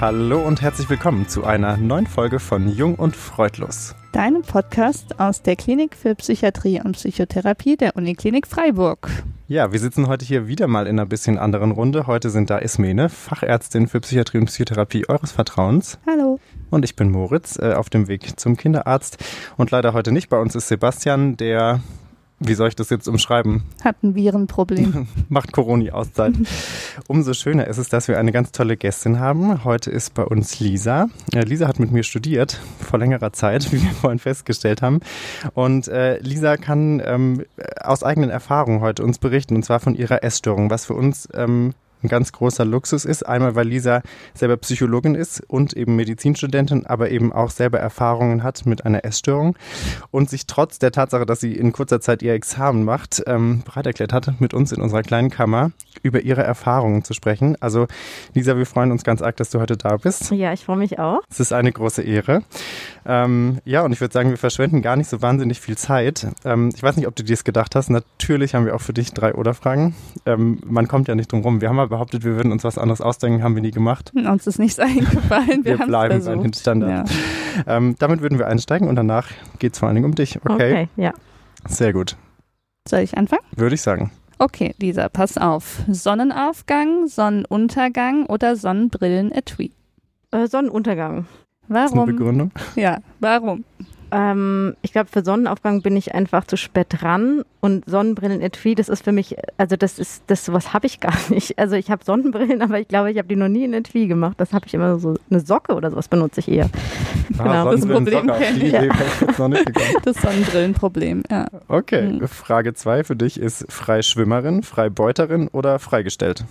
Hallo und herzlich willkommen zu einer neuen Folge von Jung und Freudlos. Deinem Podcast aus der Klinik für Psychiatrie und Psychotherapie der Uniklinik Freiburg. Ja, wir sitzen heute hier wieder mal in einer bisschen anderen Runde. Heute sind da Ismene, Fachärztin für Psychiatrie und Psychotherapie eures Vertrauens. Hallo. Und ich bin Moritz, äh, auf dem Weg zum Kinderarzt. Und leider heute nicht. Bei uns ist Sebastian, der wie soll ich das jetzt umschreiben? Hat ein Virenproblem. Macht Corona-Auszeit. Umso schöner ist es, dass wir eine ganz tolle Gästin haben. Heute ist bei uns Lisa. Äh, Lisa hat mit mir studiert, vor längerer Zeit, wie wir vorhin festgestellt haben. Und äh, Lisa kann ähm, aus eigenen Erfahrungen heute uns berichten, und zwar von ihrer Essstörung, was für uns ähm, ein ganz großer Luxus ist. Einmal, weil Lisa selber Psychologin ist und eben Medizinstudentin, aber eben auch selber Erfahrungen hat mit einer Essstörung und sich trotz der Tatsache, dass sie in kurzer Zeit ihr Examen macht, ähm, bereit erklärt hat, mit uns in unserer kleinen Kammer über ihre Erfahrungen zu sprechen. Also Lisa, wir freuen uns ganz arg, dass du heute da bist. Ja, ich freue mich auch. Es ist eine große Ehre. Ähm, ja, und ich würde sagen, wir verschwenden gar nicht so wahnsinnig viel Zeit. Ähm, ich weiß nicht, ob du dir das gedacht hast. Natürlich haben wir auch für dich drei Oder-Fragen. Ähm, man kommt ja nicht drum rum. Wir haben mal behauptet, wir würden uns was anderes ausdenken, haben wir nie gemacht. Uns ist nichts eingefallen. Wir, wir bleiben bei den Standard. Ja. Ähm, damit würden wir einsteigen und danach geht es vor allen Dingen um dich. Okay? Okay, ja. Sehr gut. Soll ich anfangen? Würde ich sagen. Okay, Lisa, pass auf. Sonnenaufgang, Sonnenuntergang oder Sonnenbrillen-Etui? Äh, Sonnenuntergang. Warum? Das ist eine Begründung? Ja, warum? Ähm, ich glaube, für Sonnenaufgang bin ich einfach zu spät dran und Sonnenbrillen etui, das ist für mich, also das ist, das was habe ich gar nicht. Also ich habe Sonnenbrillen, aber ich glaube, ich habe die noch nie in etui gemacht. Das habe ich immer so eine Socke oder sowas benutze ich eher. Ah, genau, das Problem. Ja. Das Sonnenbrillenproblem, ja. Okay, mhm. Frage 2 für dich ist Freischwimmerin, Freibeuterin oder freigestellt?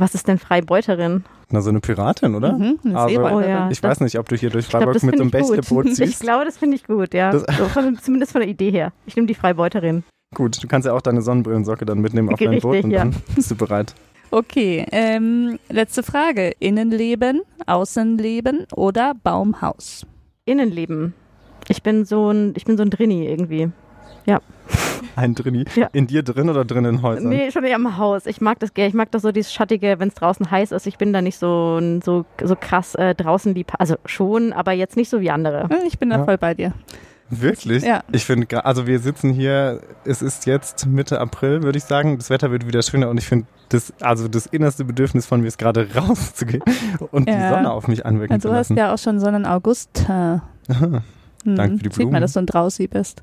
Was ist denn Freibeuterin? Na, so eine Piratin, oder? Mhm, eine also, oh, ja. Ich weiß nicht, ob du hier durch Freiburg glaub, mit so einem Bächleboot ziehst. Ich glaube, das finde ich gut, ja. So von, zumindest von der Idee her. Ich nehme die Freibeuterin. Gut, du kannst ja auch deine Sonnenbrillensocke dann mitnehmen auf Richtig, dein Boot und ja. dann bist du bereit. Okay, ähm, letzte Frage. Innenleben, Außenleben oder Baumhaus? Innenleben. Ich bin so ein, ich bin so ein Drini irgendwie. Ja. Ein Drini? Ja. In dir drin oder drin in Häusern? Nee, schon eher im Haus. Ich mag das gerne. Ich mag das so dieses Schattige, wenn es draußen heiß ist. Ich bin da nicht so, so, so krass äh, draußen lieb. Also schon, aber jetzt nicht so wie andere. Ich bin da ja. voll bei dir. Wirklich? Ja. Ich finde, also wir sitzen hier, es ist jetzt Mitte April, würde ich sagen. Das Wetter wird wieder schöner und ich finde, das, also das innerste Bedürfnis von mir ist gerade rauszugehen und ja. die Sonne auf mich anwirken also zu lassen. Du hast ja auch schon Sonnenaugust. Aha. Hm. Danke für die Blumen. Sieht man, dass du ein Drausi bist.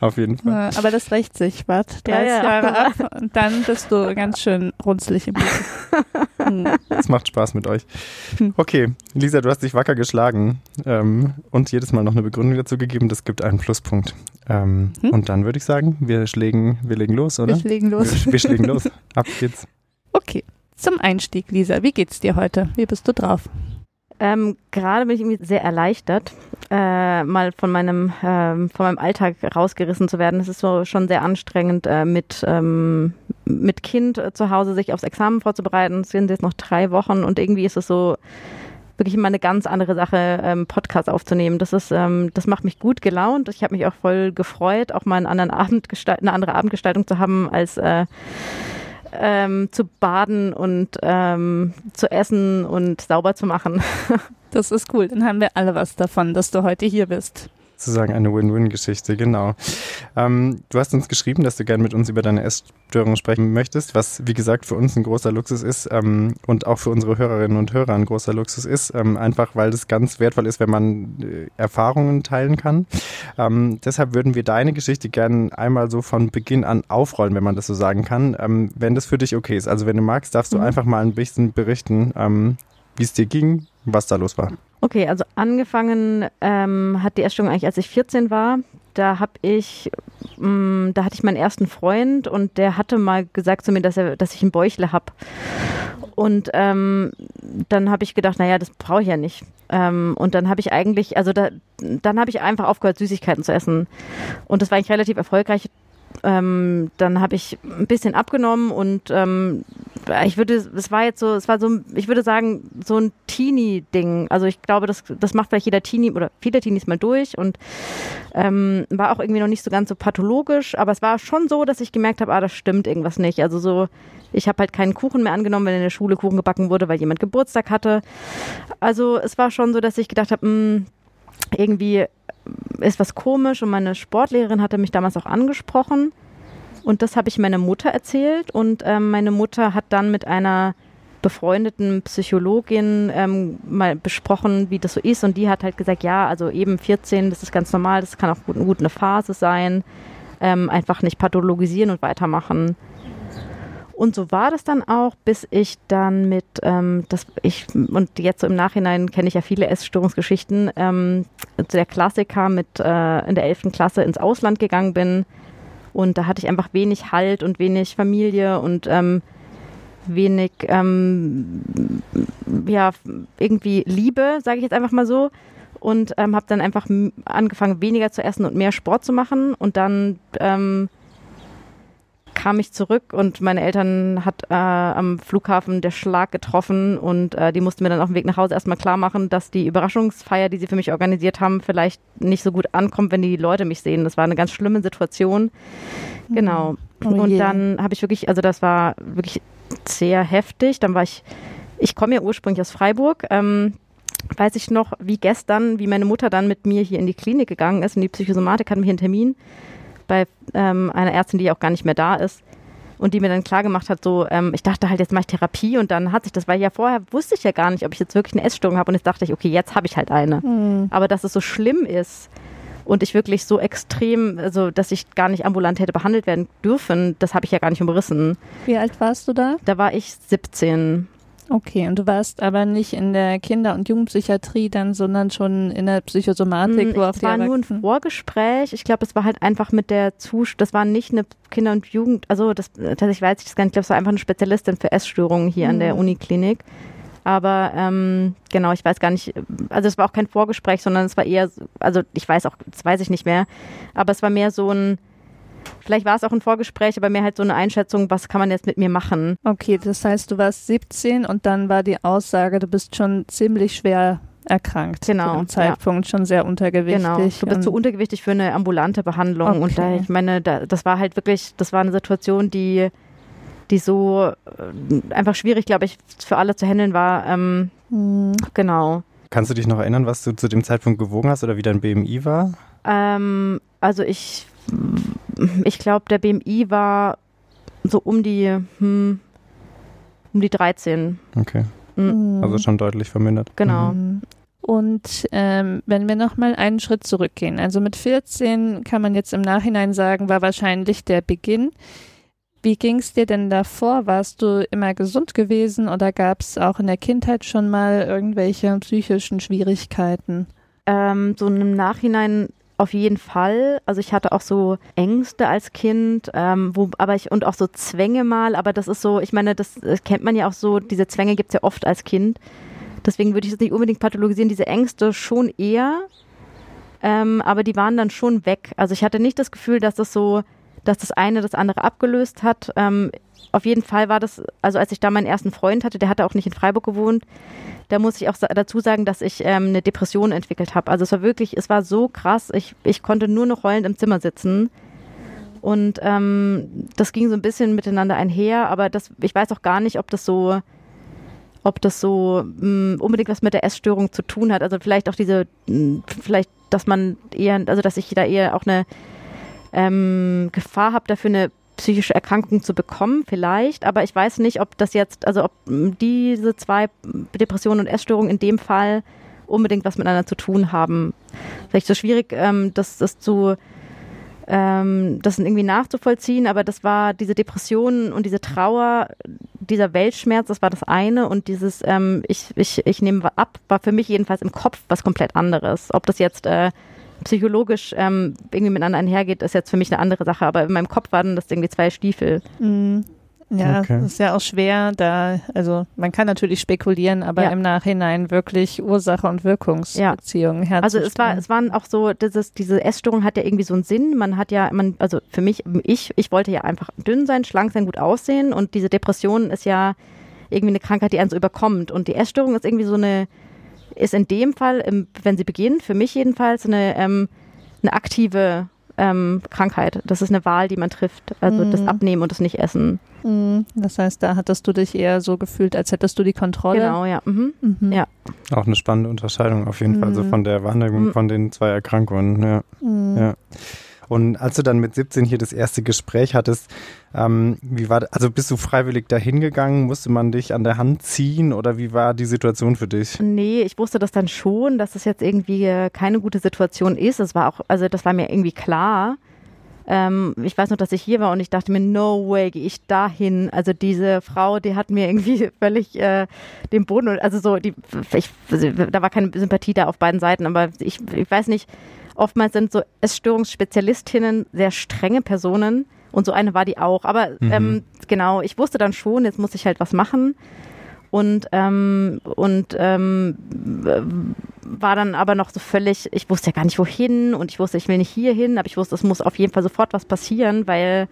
Auf jeden Fall. Aber das rächt sich, Bart. 30 ja, ja. Jahre ab und dann bist du ganz schön runzlig im Leben. Es macht Spaß mit euch. Okay, Lisa, du hast dich wacker geschlagen ähm, und jedes Mal noch eine Begründung dazu gegeben. Das gibt einen Pluspunkt. Ähm, hm? Und dann würde ich sagen, wir, schlägen, wir legen los, oder? Wir legen los. Wir, wir schlägen los. Ab geht's. Okay, zum Einstieg, Lisa. Wie geht's dir heute? Wie bist du drauf? Ähm, gerade bin ich irgendwie sehr erleichtert, äh, mal von meinem, ähm, von meinem Alltag rausgerissen zu werden. Es ist so schon sehr anstrengend, äh, mit, ähm, mit Kind äh, zu Hause sich aufs Examen vorzubereiten. Es sind jetzt noch drei Wochen und irgendwie ist es so wirklich immer eine ganz andere Sache, ähm, Podcast aufzunehmen. Das ist, ähm, das macht mich gut gelaunt. Ich habe mich auch voll gefreut, auch mal einen anderen Abend eine andere Abendgestaltung zu haben als äh, ähm, zu baden und ähm, zu essen und sauber zu machen. das ist cool. Dann haben wir alle was davon, dass du heute hier bist sozusagen eine Win-Win-Geschichte, genau. Ähm, du hast uns geschrieben, dass du gerne mit uns über deine Essstörung sprechen möchtest, was wie gesagt für uns ein großer Luxus ist ähm, und auch für unsere Hörerinnen und Hörer ein großer Luxus ist, ähm, einfach weil das ganz wertvoll ist, wenn man äh, Erfahrungen teilen kann. Ähm, deshalb würden wir deine Geschichte gerne einmal so von Beginn an aufrollen, wenn man das so sagen kann, ähm, wenn das für dich okay ist. Also wenn du magst, darfst du mhm. einfach mal ein bisschen berichten, ähm, wie es dir ging, was da los war. Okay, also angefangen ähm, hat die Essstörung eigentlich, als ich 14 war. Da habe ich, mh, mm, da hatte ich meinen ersten Freund und der hatte mal gesagt zu mir, dass er, dass ich ein Bäuchle habe. Und ähm, dann habe ich gedacht, naja, das brauche ich ja nicht. Ähm, und dann habe ich eigentlich, also da, dann habe ich einfach aufgehört, Süßigkeiten zu essen. Und das war eigentlich relativ erfolgreich ähm, dann habe ich ein bisschen abgenommen und ähm, ich würde, es war jetzt so, es war so, ich würde sagen, so ein Teenie-Ding. Also ich glaube, das, das macht vielleicht jeder Teenie oder viele Teenies mal durch und ähm, war auch irgendwie noch nicht so ganz so pathologisch, aber es war schon so, dass ich gemerkt habe, ah, das stimmt irgendwas nicht. Also so, ich habe halt keinen Kuchen mehr angenommen, wenn in der Schule Kuchen gebacken wurde, weil jemand Geburtstag hatte. Also es war schon so, dass ich gedacht habe, hm, irgendwie ist was komisch und meine Sportlehrerin hatte mich damals auch angesprochen und das habe ich meiner Mutter erzählt und ähm, meine Mutter hat dann mit einer befreundeten Psychologin ähm, mal besprochen, wie das so ist und die hat halt gesagt, ja, also eben 14, das ist ganz normal, das kann auch gut, gut eine Phase sein, ähm, einfach nicht pathologisieren und weitermachen. Und so war das dann auch, bis ich dann mit, ähm, das ich, und jetzt so im Nachhinein kenne ich ja viele Essstörungsgeschichten, ähm, zu der Klassiker mit äh, in der 11. Klasse ins Ausland gegangen bin. Und da hatte ich einfach wenig Halt und wenig Familie und ähm, wenig, ähm, ja, irgendwie Liebe, sage ich jetzt einfach mal so. Und ähm, habe dann einfach angefangen, weniger zu essen und mehr Sport zu machen. Und dann ähm, kam ich zurück und meine Eltern hat äh, am Flughafen der Schlag getroffen und äh, die mussten mir dann auf dem Weg nach Hause erstmal klar machen, dass die Überraschungsfeier, die sie für mich organisiert haben, vielleicht nicht so gut ankommt, wenn die Leute mich sehen. Das war eine ganz schlimme Situation. Genau. Oh und dann habe ich wirklich, also das war wirklich sehr heftig. Dann war ich, ich komme ja ursprünglich aus Freiburg. Ähm, weiß ich noch, wie gestern, wie meine Mutter dann mit mir hier in die Klinik gegangen ist, in die Psychosomatik, hatten wir einen Termin bei ähm, einer Ärztin, die auch gar nicht mehr da ist und die mir dann klar gemacht hat, so, ähm, ich dachte halt, jetzt mache ich Therapie und dann hat sich das, weil ja vorher wusste ich ja gar nicht, ob ich jetzt wirklich eine Essstörung habe und jetzt dachte ich, okay, jetzt habe ich halt eine. Mhm. Aber dass es so schlimm ist und ich wirklich so extrem, also dass ich gar nicht ambulant hätte behandelt werden dürfen, das habe ich ja gar nicht umrissen. Wie alt warst du da? Da war ich 17. Okay, und du warst aber nicht in der Kinder- und Jugendpsychiatrie dann, sondern schon in der Psychosomatik, mm, wo auf Es war nur ein Vorgespräch. Ich glaube, es war halt einfach mit der Zusch, das war nicht eine Kinder- und Jugend, also das, tatsächlich weiß ich das gar nicht, ich glaube, es war einfach eine Spezialistin für Essstörungen hier mhm. an der mhm. Uniklinik. Aber ähm, genau, ich weiß gar nicht, also es war auch kein Vorgespräch, sondern es war eher, also ich weiß auch, das weiß ich nicht mehr, aber es war mehr so ein, Vielleicht war es auch ein Vorgespräch, aber mehr halt so eine Einschätzung, was kann man jetzt mit mir machen. Okay, das heißt, du warst 17 und dann war die Aussage, du bist schon ziemlich schwer erkrankt. Genau. Zu dem Zeitpunkt ja. schon sehr untergewichtig. Genau. Du bist zu untergewichtig für eine ambulante Behandlung. Okay. Und da, ich meine, da, das war halt wirklich, das war eine Situation, die, die so äh, einfach schwierig, glaube ich, für alle zu handeln war. Ähm, mhm. Genau. Kannst du dich noch erinnern, was du zu dem Zeitpunkt gewogen hast oder wie dein BMI war? Ähm, also ich ich glaube, der BMI war so um die, hm, um die 13. Okay. Mhm. Also schon deutlich vermindert. Genau. Mhm. Und ähm, wenn wir nochmal einen Schritt zurückgehen, also mit 14 kann man jetzt im Nachhinein sagen, war wahrscheinlich der Beginn. Wie ging es dir denn davor? Warst du immer gesund gewesen oder gab es auch in der Kindheit schon mal irgendwelche psychischen Schwierigkeiten? Ähm, so im Nachhinein auf jeden Fall. Also ich hatte auch so Ängste als Kind, ähm, wo, aber ich und auch so Zwänge mal, aber das ist so, ich meine, das, das kennt man ja auch so, diese Zwänge gibt es ja oft als Kind. Deswegen würde ich das nicht unbedingt pathologisieren, diese Ängste schon eher. Ähm, aber die waren dann schon weg. Also ich hatte nicht das Gefühl, dass das so, dass das eine das andere abgelöst hat. Ähm, auf jeden Fall war das, also als ich da meinen ersten Freund hatte, der hatte auch nicht in Freiburg gewohnt, da muss ich auch dazu sagen, dass ich ähm, eine Depression entwickelt habe. Also es war wirklich, es war so krass, ich, ich konnte nur noch heulend im Zimmer sitzen. Und ähm, das ging so ein bisschen miteinander einher, aber das, ich weiß auch gar nicht, ob das so, ob das so mh, mm, unbedingt was mit der Essstörung zu tun hat. Also vielleicht auch diese, mh, mm, vielleicht, dass man eher, also dass ich da eher auch eine ähm, Gefahr habe, dafür eine psychische Erkrankung zu bekommen, vielleicht, aber ich weiß nicht, ob das jetzt, also ob diese zwei Depressionen und Essstörungen in dem Fall unbedingt was miteinander zu tun haben. Vielleicht so schwierig, ähm, das, das zu ähm, das irgendwie nachzuvollziehen, aber das war diese Depression und diese Trauer, dieser Weltschmerz, das war das eine und dieses ähm, ich, ich, ich nehme ab, war für mich jedenfalls im Kopf was komplett anderes. Ob das jetzt äh, psychologisch ähm, irgendwie miteinander einhergeht, ist jetzt für mich eine andere Sache. Aber in meinem Kopf waren das irgendwie zwei Stiefel. Mhm. Ja, Okay. das ist ja auch schwer, da, also man kann natürlich spekulieren, aber Ja. im Nachhinein wirklich Ursache und Wirkungsbeziehungen Also herzustellen. es war, es waren auch so, dieses, diese Essstörung hat ja irgendwie so einen Sinn. Man hat ja, man, also für mich, ich, ich wollte ja einfach dünn sein, schlank sein, gut aussehen und diese Depression ist ja irgendwie eine Krankheit, die einen so überkommt. Und die Essstörung ist irgendwie so eine, ist in dem Fall, wenn sie beginnt, für mich jedenfalls, eine, ähm, eine aktive ähm, Krankheit. Das ist eine Wahl, die man trifft. Also das Mhm. Abnehmen und das Nicht-Essen. Mhm. Das heißt, da hattest du dich eher so gefühlt, als hättest du die Kontrolle. Genau, ja. Mhm. Mhm. Ja. Auch eine spannende Unterscheidung auf jeden Fall, so Mhm. von der Wahrnehmung Mhm. von den zwei Erkrankungen. Ja. Mhm. Ja. Und als du dann mit 17 hier das erste Gespräch hattest, ähm, wie war, also bist du freiwillig dahin gegangen? Musste man dich an der Hand ziehen oder wie war die Situation für dich? Nee, ich wusste das dann schon, dass das jetzt irgendwie äh, keine gute Situation ist. Es war auch, also das war mir irgendwie klar. Ähm, ich weiß noch, dass ich hier war und ich dachte mir, no way, gehe ich dahin. Also diese Frau, die hat mir irgendwie völlig äh, den Boden, also so, die, ich, also, da war keine Sympathie da auf beiden Seiten, aber ich, ich weiß nicht, oftmals sind so Essstörungsspezialistinnen sehr strenge Personen und so eine war die auch. Aber Mhm. ähm, genau, ich wusste dann schon, jetzt muss ich halt was machen und ähm, und ähm, war dann aber noch so völlig, ich wusste ja gar nicht wohin und ich wusste, ich will nicht hier hin, aber ich wusste, es muss auf jeden Fall sofort was passieren, weil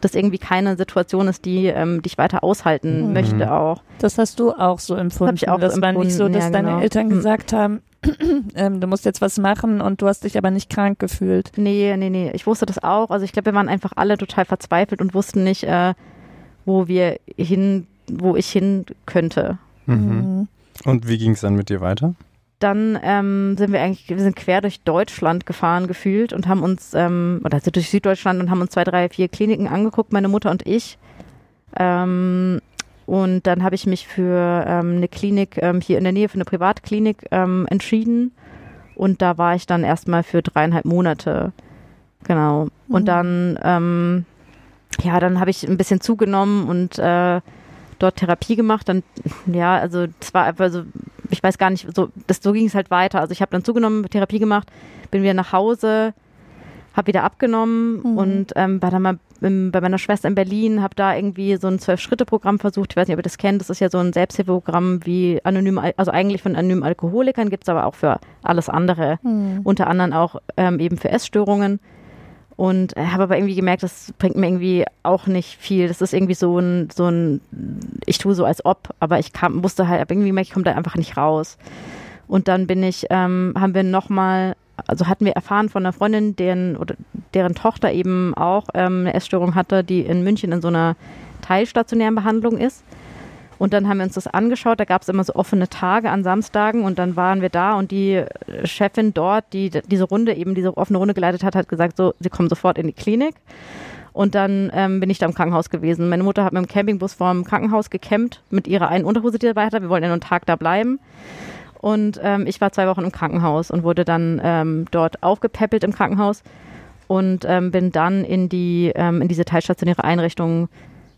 das irgendwie keine Situation ist, die, ähm, die ich weiter aushalten Mhm. möchte auch. Das hast du auch so empfunden. ich auch das war nicht so, empfunden, dass ja, deine genau. Eltern Mhm. gesagt haben, ähm, du musst jetzt was machen und du hast dich aber nicht krank gefühlt. Nee, nee, nee, ich wusste das auch. Also ich glaube, wir waren einfach alle total verzweifelt und wussten nicht, äh, wo wir hin, wo ich hin könnte. Mhm. Mhm. Und wie ging es dann mit dir weiter? dann ähm, sind wir eigentlich, wir sind quer durch Deutschland gefahren gefühlt und haben uns, ähm, oder also durch Süddeutschland und haben uns zwei, drei, vier Kliniken angeguckt, meine Mutter und ich. Ähm, und dann habe ich mich für ähm, eine Klinik ähm, hier in der Nähe, für eine Privatklinik ähm, entschieden. Und da war ich dann erstmal für dreieinhalb Monate. Genau. Und Mhm. dann, ähm, ja, dann habe ich ein bisschen zugenommen und äh, dort Therapie gemacht. Dann, ja, also es war einfach so, ich weiß gar nicht, so, das, so ging es halt weiter. Also ich habe dann zugenommen, Therapie gemacht, bin wieder nach Hause, habe wieder abgenommen Mhm. und ähm, war dann mal im, bei meiner Schwester in Berlin, habe da irgendwie so ein Zwölf-Schritte-Programm versucht. Ich weiß nicht, ob ihr das kennt. Das ist ja so ein Selbsthilfeprogramm wie anonym, Al- also eigentlich von anonymen Alkoholikern, gibt es aber auch für alles andere Mhm. unter anderem auch ähm, eben für Essstörungen. Und äh, habe aber irgendwie gemerkt, das bringt mir irgendwie auch nicht viel. Das ist irgendwie so ein, so ein, ich tue so als ob, aber ich kam, musste halt, hab irgendwie gemerkt, ich komme da einfach nicht raus. Und dann bin ich, ähm, haben wir nochmal, also hatten wir erfahren von einer Freundin, deren, oder deren Tochter eben auch ähm, eine Essstörung hatte, die in München in so einer teilstationären Behandlung ist. Und dann haben wir uns das angeschaut. Da gab es immer so offene Tage an Samstagen und dann waren wir da und die Chefin dort, die diese Runde eben, diese offene Runde geleitet hat, hat gesagt, so, sie kommen sofort in die Klinik. Und dann ähm, bin ich da im Krankenhaus gewesen. Meine Mutter hat mit dem Campingbus vorm Krankenhaus gecampt mit ihrer einen Unterhose, die dabei hatte. Wir wollten ja nur einen Tag da bleiben. Und ähm, ich war zwei Wochen im Krankenhaus und wurde dann ähm, dort aufgepäppelt im Krankenhaus und ähm, bin dann in die ähm, in diese teilstationäre Einrichtung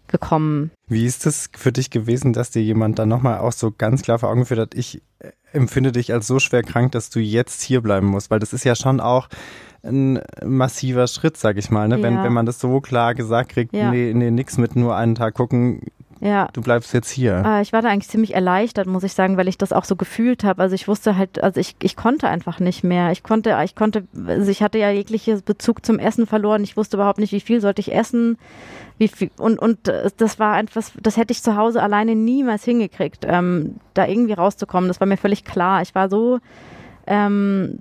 gekommen. Wie ist es für dich gewesen, dass dir jemand dann nochmal auch so ganz klar vor Augen geführt hat, ich äh, empfinde dich als so schwer krank, dass du jetzt hier bleiben musst? Weil das ist ja schon auch ein massiver Schritt, sag ich mal, ne? wenn, Ja. wenn man das so klar gesagt kriegt, Ja. nee, nee, nix mit nur einen Tag gucken, Ja. du bleibst jetzt hier. Äh, ich war da eigentlich ziemlich erleichtert, muss ich sagen, weil ich das auch so gefühlt habe. Also ich wusste halt, also ich, ich konnte einfach nicht mehr. Ich konnte, ich konnte, also ich hatte ja jeglichen Bezug zum Essen verloren. Ich wusste überhaupt nicht, wie viel sollte ich essen. Wie viel, und, und äh, das war etwas, das hätte ich zu Hause alleine niemals hingekriegt, ähm, da irgendwie rauszukommen. Das war mir völlig klar. Ich war so, ähm,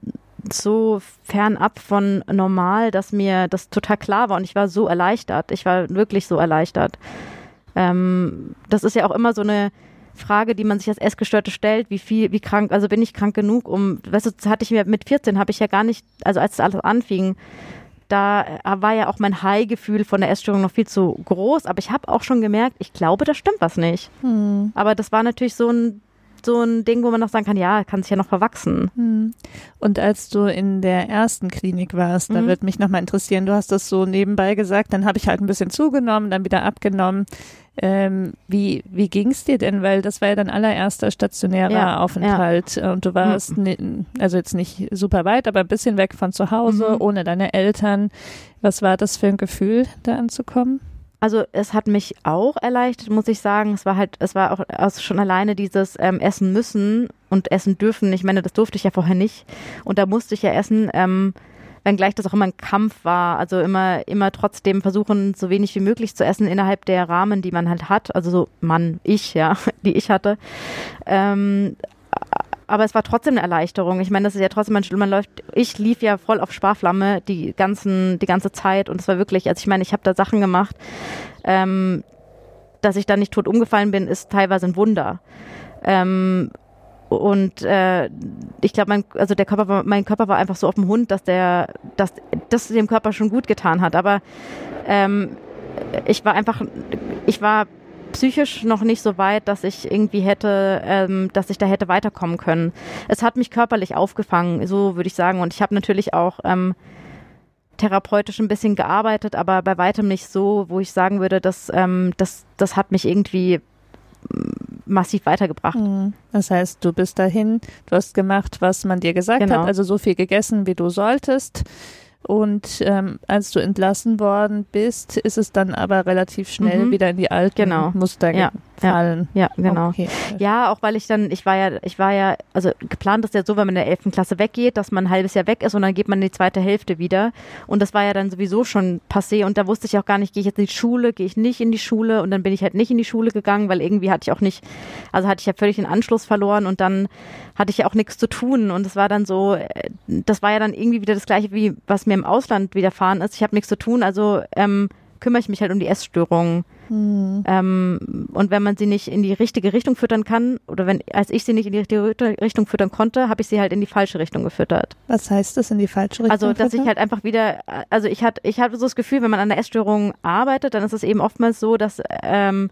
so fernab von normal, dass mir das total klar war und ich war so erleichtert. Ich war wirklich so erleichtert. Ähm, das ist ja auch immer so eine Frage, die man sich als Essgestörte stellt, wie viel, wie krank, also bin ich krank genug, um, weißt du, hatte ich mir mit 14 habe ich ja gar nicht, also als das alles anfing, da äh, war ja auch mein High-Gefühl von der Essstörung noch viel zu groß, aber ich habe auch schon gemerkt, ich glaube, da stimmt was nicht. Hm. Aber das war natürlich so ein so ein Ding, wo man noch sagen kann, ja, kann sich ja noch verwachsen. Hm. Und als du in der ersten Klinik warst, da Mhm. würde mich nochmal interessieren, du hast das so nebenbei gesagt, dann habe ich halt ein bisschen zugenommen, dann wieder abgenommen. Ähm, wie wie ging es dir denn? Weil das war ja dein allererster stationärer Ja, Aufenthalt und du warst, ni- also jetzt nicht super weit, aber ein bisschen weg von zu Hause, Mhm. ohne deine Eltern. Was war das für ein Gefühl, da anzukommen? Also es hat mich auch erleichtert, muss ich sagen. Es war halt, es war auch also schon alleine dieses ähm, Essen müssen und essen dürfen. Ich meine, das durfte ich ja vorher nicht. Und da musste ich ja essen, ähm, wenngleich das auch immer ein Kampf war. Also immer, immer trotzdem versuchen, so wenig wie möglich zu essen innerhalb der Rahmen, die man halt hat. Also so Mann, ich, ja, die ich hatte. Ähm, aber es war trotzdem eine Erleichterung. Ich meine, das ist ja trotzdem, man, läuft, ich lief ja voll auf Sparflamme die ganzen, die ganze Zeit und es war wirklich, also ich meine, ich habe da Sachen gemacht, ähm, dass ich da nicht tot umgefallen bin, ist teilweise ein Wunder. Ähm, und äh, ich glaube, mein, also der Körper war, mein Körper war einfach so auf dem Hund, dass der, dass das dem Körper schon gut getan hat. Aber ähm, ich war einfach, ich war psychisch noch nicht so weit, dass ich irgendwie hätte, ähm, dass ich da hätte weiterkommen können. Es hat mich körperlich aufgefangen, so würde ich sagen. Und ich habe natürlich auch ähm, therapeutisch ein bisschen gearbeitet, aber bei weitem nicht so, wo ich sagen würde, dass ähm, das, das hat mich irgendwie massiv weitergebracht. Mhm. Das heißt, du bist dahin, du hast gemacht, was man dir gesagt genau. hat, also so viel gegessen, wie du solltest. Und ähm, als du entlassen worden bist, ist es dann aber relativ schnell mhm. wieder in die alten genau. Muster ja fallen. Ja, ja genau. Okay. Ja, auch weil ich dann, ich war ja, ich war ja, also geplant ist ja so, wenn man in der 11. Klasse weggeht, dass man ein halbes Jahr weg ist und dann geht man in die zweite Hälfte wieder. Und das war ja dann sowieso schon passé und da wusste ich auch gar nicht, gehe ich jetzt in die Schule, gehe ich nicht in die Schule und dann bin ich halt nicht in die Schule gegangen, weil irgendwie hatte ich auch nicht, also hatte ich ja völlig den Anschluss verloren und dann hatte ich ja auch nichts zu tun und es war dann so, äh, das war ja dann irgendwie wieder das gleiche, wie was mir im Ausland widerfahren ist. Ich habe nichts zu tun, also ähm, kümmere ich mich halt um die Essstörungen. Mhm. Ähm, und wenn man sie nicht in die richtige Richtung füttern kann, oder wenn, als ich sie nicht in die richtige Richtung füttern konnte, habe ich sie halt in die falsche Richtung gefüttert. Was heißt das in die falsche Richtung? Also, dass füttern? ich halt einfach wieder, also ich hatte, ich hatte so das Gefühl, wenn man an der Essstörung arbeitet, dann ist es eben oftmals so, dass, ähm,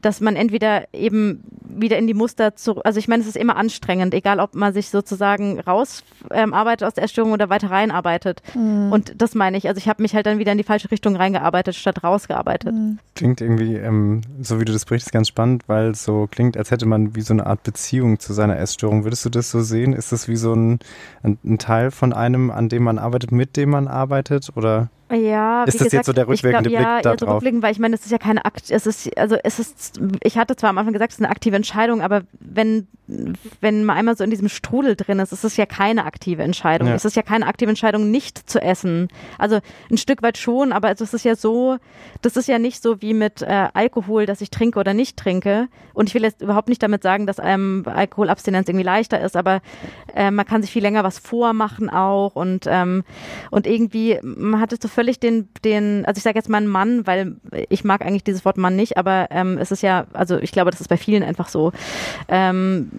dass man entweder eben wieder in die Muster zurück, also ich meine, es ist immer anstrengend, egal ob man sich sozusagen rausarbeitet ähm, aus der Essstörung oder weiter reinarbeitet. Mhm. Und das meine ich, also ich habe mich halt dann wieder in die falsche Richtung reingearbeitet, statt rausgearbeitet. Mhm. Klingt irgendwie irgendwie, ähm, so wie du das berichtest, ganz spannend, weil es so klingt, als hätte man wie so eine Art Beziehung zu seiner Essstörung. Würdest du das so sehen? Ist das wie so ein, ein, ein Teil von einem, an dem man arbeitet, mit dem man arbeitet? Oder? Ja, ist das gesagt, jetzt so der rückwirkende glaub, Blick ja, da drauf? Rückblicken, weil ich meine, es ist ja keine Akt, es ist also es ist ich hatte zwar am Anfang gesagt, es ist eine aktive Entscheidung, aber wenn wenn man einmal so in diesem Strudel drin ist, ist es ja keine aktive Entscheidung. Ja. Es ist ja keine aktive Entscheidung, nicht zu essen. Also ein Stück weit schon, aber es ist ja so, das ist ja nicht so wie mit äh, Alkohol, dass ich trinke oder nicht trinke. Und ich will jetzt überhaupt nicht damit sagen, dass einem Alkoholabstinenz irgendwie leichter ist, aber äh, man kann sich viel länger was vormachen auch und ähm, und irgendwie man hatte so völlig den den, also ich sage jetzt mal einen Mann, weil ich mag eigentlich dieses Wort Mann nicht, aber ähm, es ist ja, also ich glaube, das ist bei vielen einfach so. Ähm,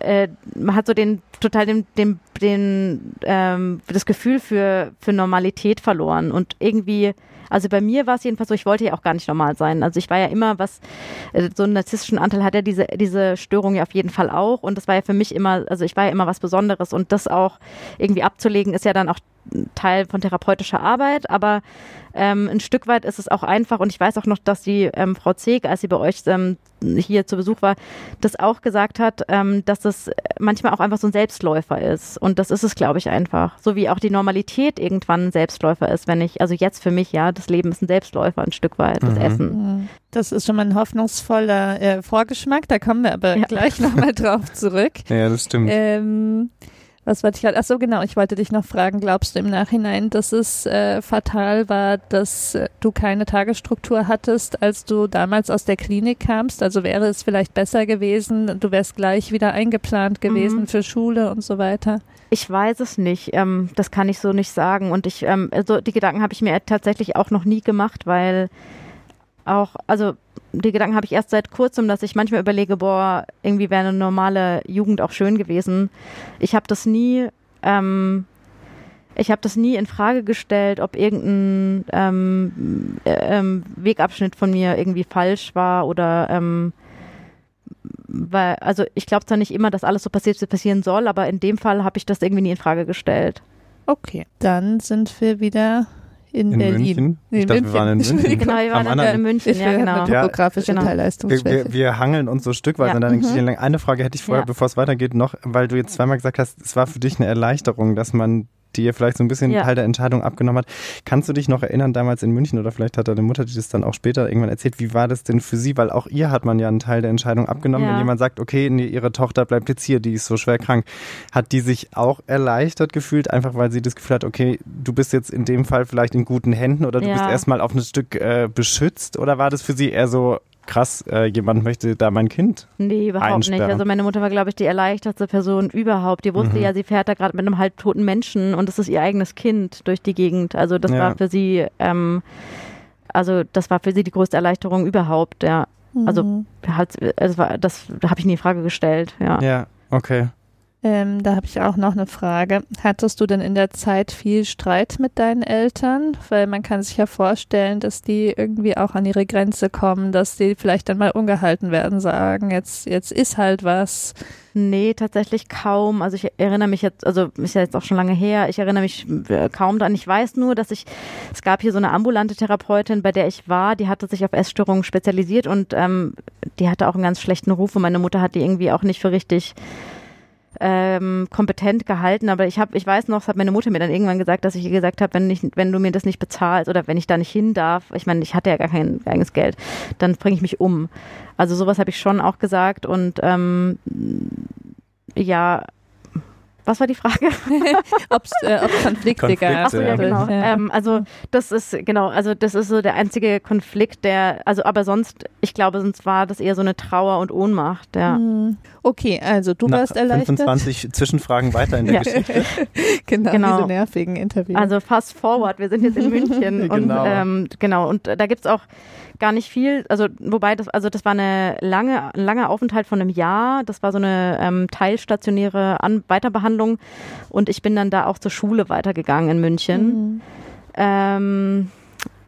äh, man hat so den total den, den, den ähm, das Gefühl für, für Normalität verloren und irgendwie also bei mir war es jedenfalls so, ich wollte ja auch gar nicht normal sein. Also ich war ja immer was, äh, so einen narzisstischen Anteil hat ja diese, diese Störung ja auf jeden Fall auch. Und das war ja für mich immer, also ich war ja immer was Besonderes. Und das auch irgendwie abzulegen, ist ja dann auch Teil von therapeutischer Arbeit, aber ähm, ein Stück weit ist es auch einfach und ich weiß auch noch, dass die ähm, Frau Zeg, als sie bei euch ähm, hier zu Besuch war, das auch gesagt hat, ähm, dass das manchmal auch einfach so ein Selbstläufer ist und das ist es, glaube ich, einfach. So wie auch die Normalität irgendwann ein Selbstläufer ist, wenn ich, also jetzt für mich, ja, das Leben ist ein Selbstläufer ein Stück weit, das mhm. Essen. Das ist schon mal ein hoffnungsvoller äh, Vorgeschmack, da kommen wir aber ja. gleich nochmal drauf zurück. Ja, das stimmt. Was wollte ich halt? Ach so, genau. Ich wollte dich noch fragen. Glaubst du im Nachhinein, dass es äh, fatal war, dass äh, du keine Tagesstruktur hattest, als du damals aus der Klinik kamst? Also wäre es vielleicht besser gewesen, du wärst gleich wieder eingeplant gewesen mhm. für Schule und so weiter? Ich weiß es nicht. Ähm, das kann ich so nicht sagen. Und ich, ähm, also die Gedanken habe ich mir tatsächlich auch noch nie gemacht, weil auch, also die Gedanken habe ich erst seit kurzem, dass ich manchmal überlege, boah, irgendwie wäre eine normale Jugend auch schön gewesen. Ich habe das nie, ähm, ich habe das nie in Frage gestellt, ob irgendein ähm, äh, ähm, Wegabschnitt von mir irgendwie falsch war oder ähm, weil, also ich glaube zwar nicht immer, dass alles so passiert, wie passieren soll, aber in dem Fall habe ich das irgendwie nie in Frage gestellt. Okay, dann sind wir wieder in, in Berlin. München? Ich dachte, wir waren in München. genau, wir waren in München, ja, genau. Topografische genau. Teilleistungsschwäche. Wir, wir, wir, hangeln uns so stückweise ja. in deiner mhm. Eine Frage hätte ich vorher, ja. bevor es weitergeht, noch, weil du jetzt zweimal gesagt hast, es war für dich eine Erleichterung, dass man die ihr vielleicht so ein bisschen Ja. Teil der Entscheidung abgenommen hat. Kannst du dich noch erinnern, damals in München oder vielleicht hat deine Mutter dir das dann auch später irgendwann erzählt, wie war das denn für sie? Weil auch ihr hat man ja einen Teil der Entscheidung abgenommen. Ja. Wenn jemand sagt, okay, nee, ihre Tochter bleibt jetzt hier, die ist so schwer krank, hat die sich auch erleichtert gefühlt, einfach weil sie das Gefühl hat, okay, du bist jetzt in dem Fall vielleicht in guten Händen oder du Ja. bist erstmal auf ein Stück äh, beschützt oder war das für sie eher so krass, äh, jemand möchte da mein Kind? Nee, überhaupt nicht. einsperren. Also meine Mutter war, glaube ich, die erleichtertste Person überhaupt. Die wusste Mhm. ja, sie fährt da gerade mit einem halbtoten Menschen und das ist ihr eigenes Kind durch die Gegend. Also das Ja. war für sie, ähm, also das war für sie die größte Erleichterung überhaupt. Ja, Also, hat, es war, das habe ich nie in Frage gestellt. Ja. Ja, okay. Ähm, da habe ich auch noch eine Frage. Hattest du denn in der Zeit viel Streit mit deinen Eltern? Weil man kann sich ja vorstellen, dass die irgendwie auch an ihre Grenze kommen, dass die vielleicht dann mal ungehalten werden, sagen, jetzt, jetzt ist halt was. Nee, tatsächlich kaum. Also ich erinnere mich jetzt, also ist ja jetzt auch schon lange her, ich erinnere mich äh, kaum daran. Ich weiß nur, dass ich, es gab hier so eine ambulante Therapeutin, bei der ich war, die hatte sich auf Essstörungen spezialisiert und ähm, die hatte auch einen ganz schlechten Ruf und meine Mutter hat die irgendwie auch nicht für richtig ähm, kompetent gehalten, aber ich habe, ich weiß noch, das hat meine Mutter mir dann irgendwann gesagt, dass ich ihr gesagt habe, wenn, ich, wenn du mir das nicht bezahlst oder wenn ich da nicht hin darf, ich meine, ich hatte ja gar kein eigenes Geld, dann bringe ich mich um. Also sowas habe ich schon auch gesagt und ähm, ja, was war die Frage? Ob es äh, ob's Konflikte Konflikte, gab. Ach so, ja, Ja. genau. Ja. Ähm, also das ist genau, also das ist so der einzige Konflikt, der, also aber sonst, ich glaube, sonst war das eher so eine Trauer und Ohnmacht. Ja. Okay, also du Nach warst erleichtert. 25 Zwischenfragen weiter in der Ja. Geschichte. genau, Genau. diese nervigen Interviews. Also fast forward, wir sind jetzt in München und Genau. ähm, genau und da gibt's auch gar nicht viel, also wobei das, also das war eine lange, ein langer Aufenthalt von einem Jahr, das war so eine ähm, teilstationäre An Weiterbehandlung und ich bin dann da auch zur Schule weitergegangen in München. Mhm. Ähm,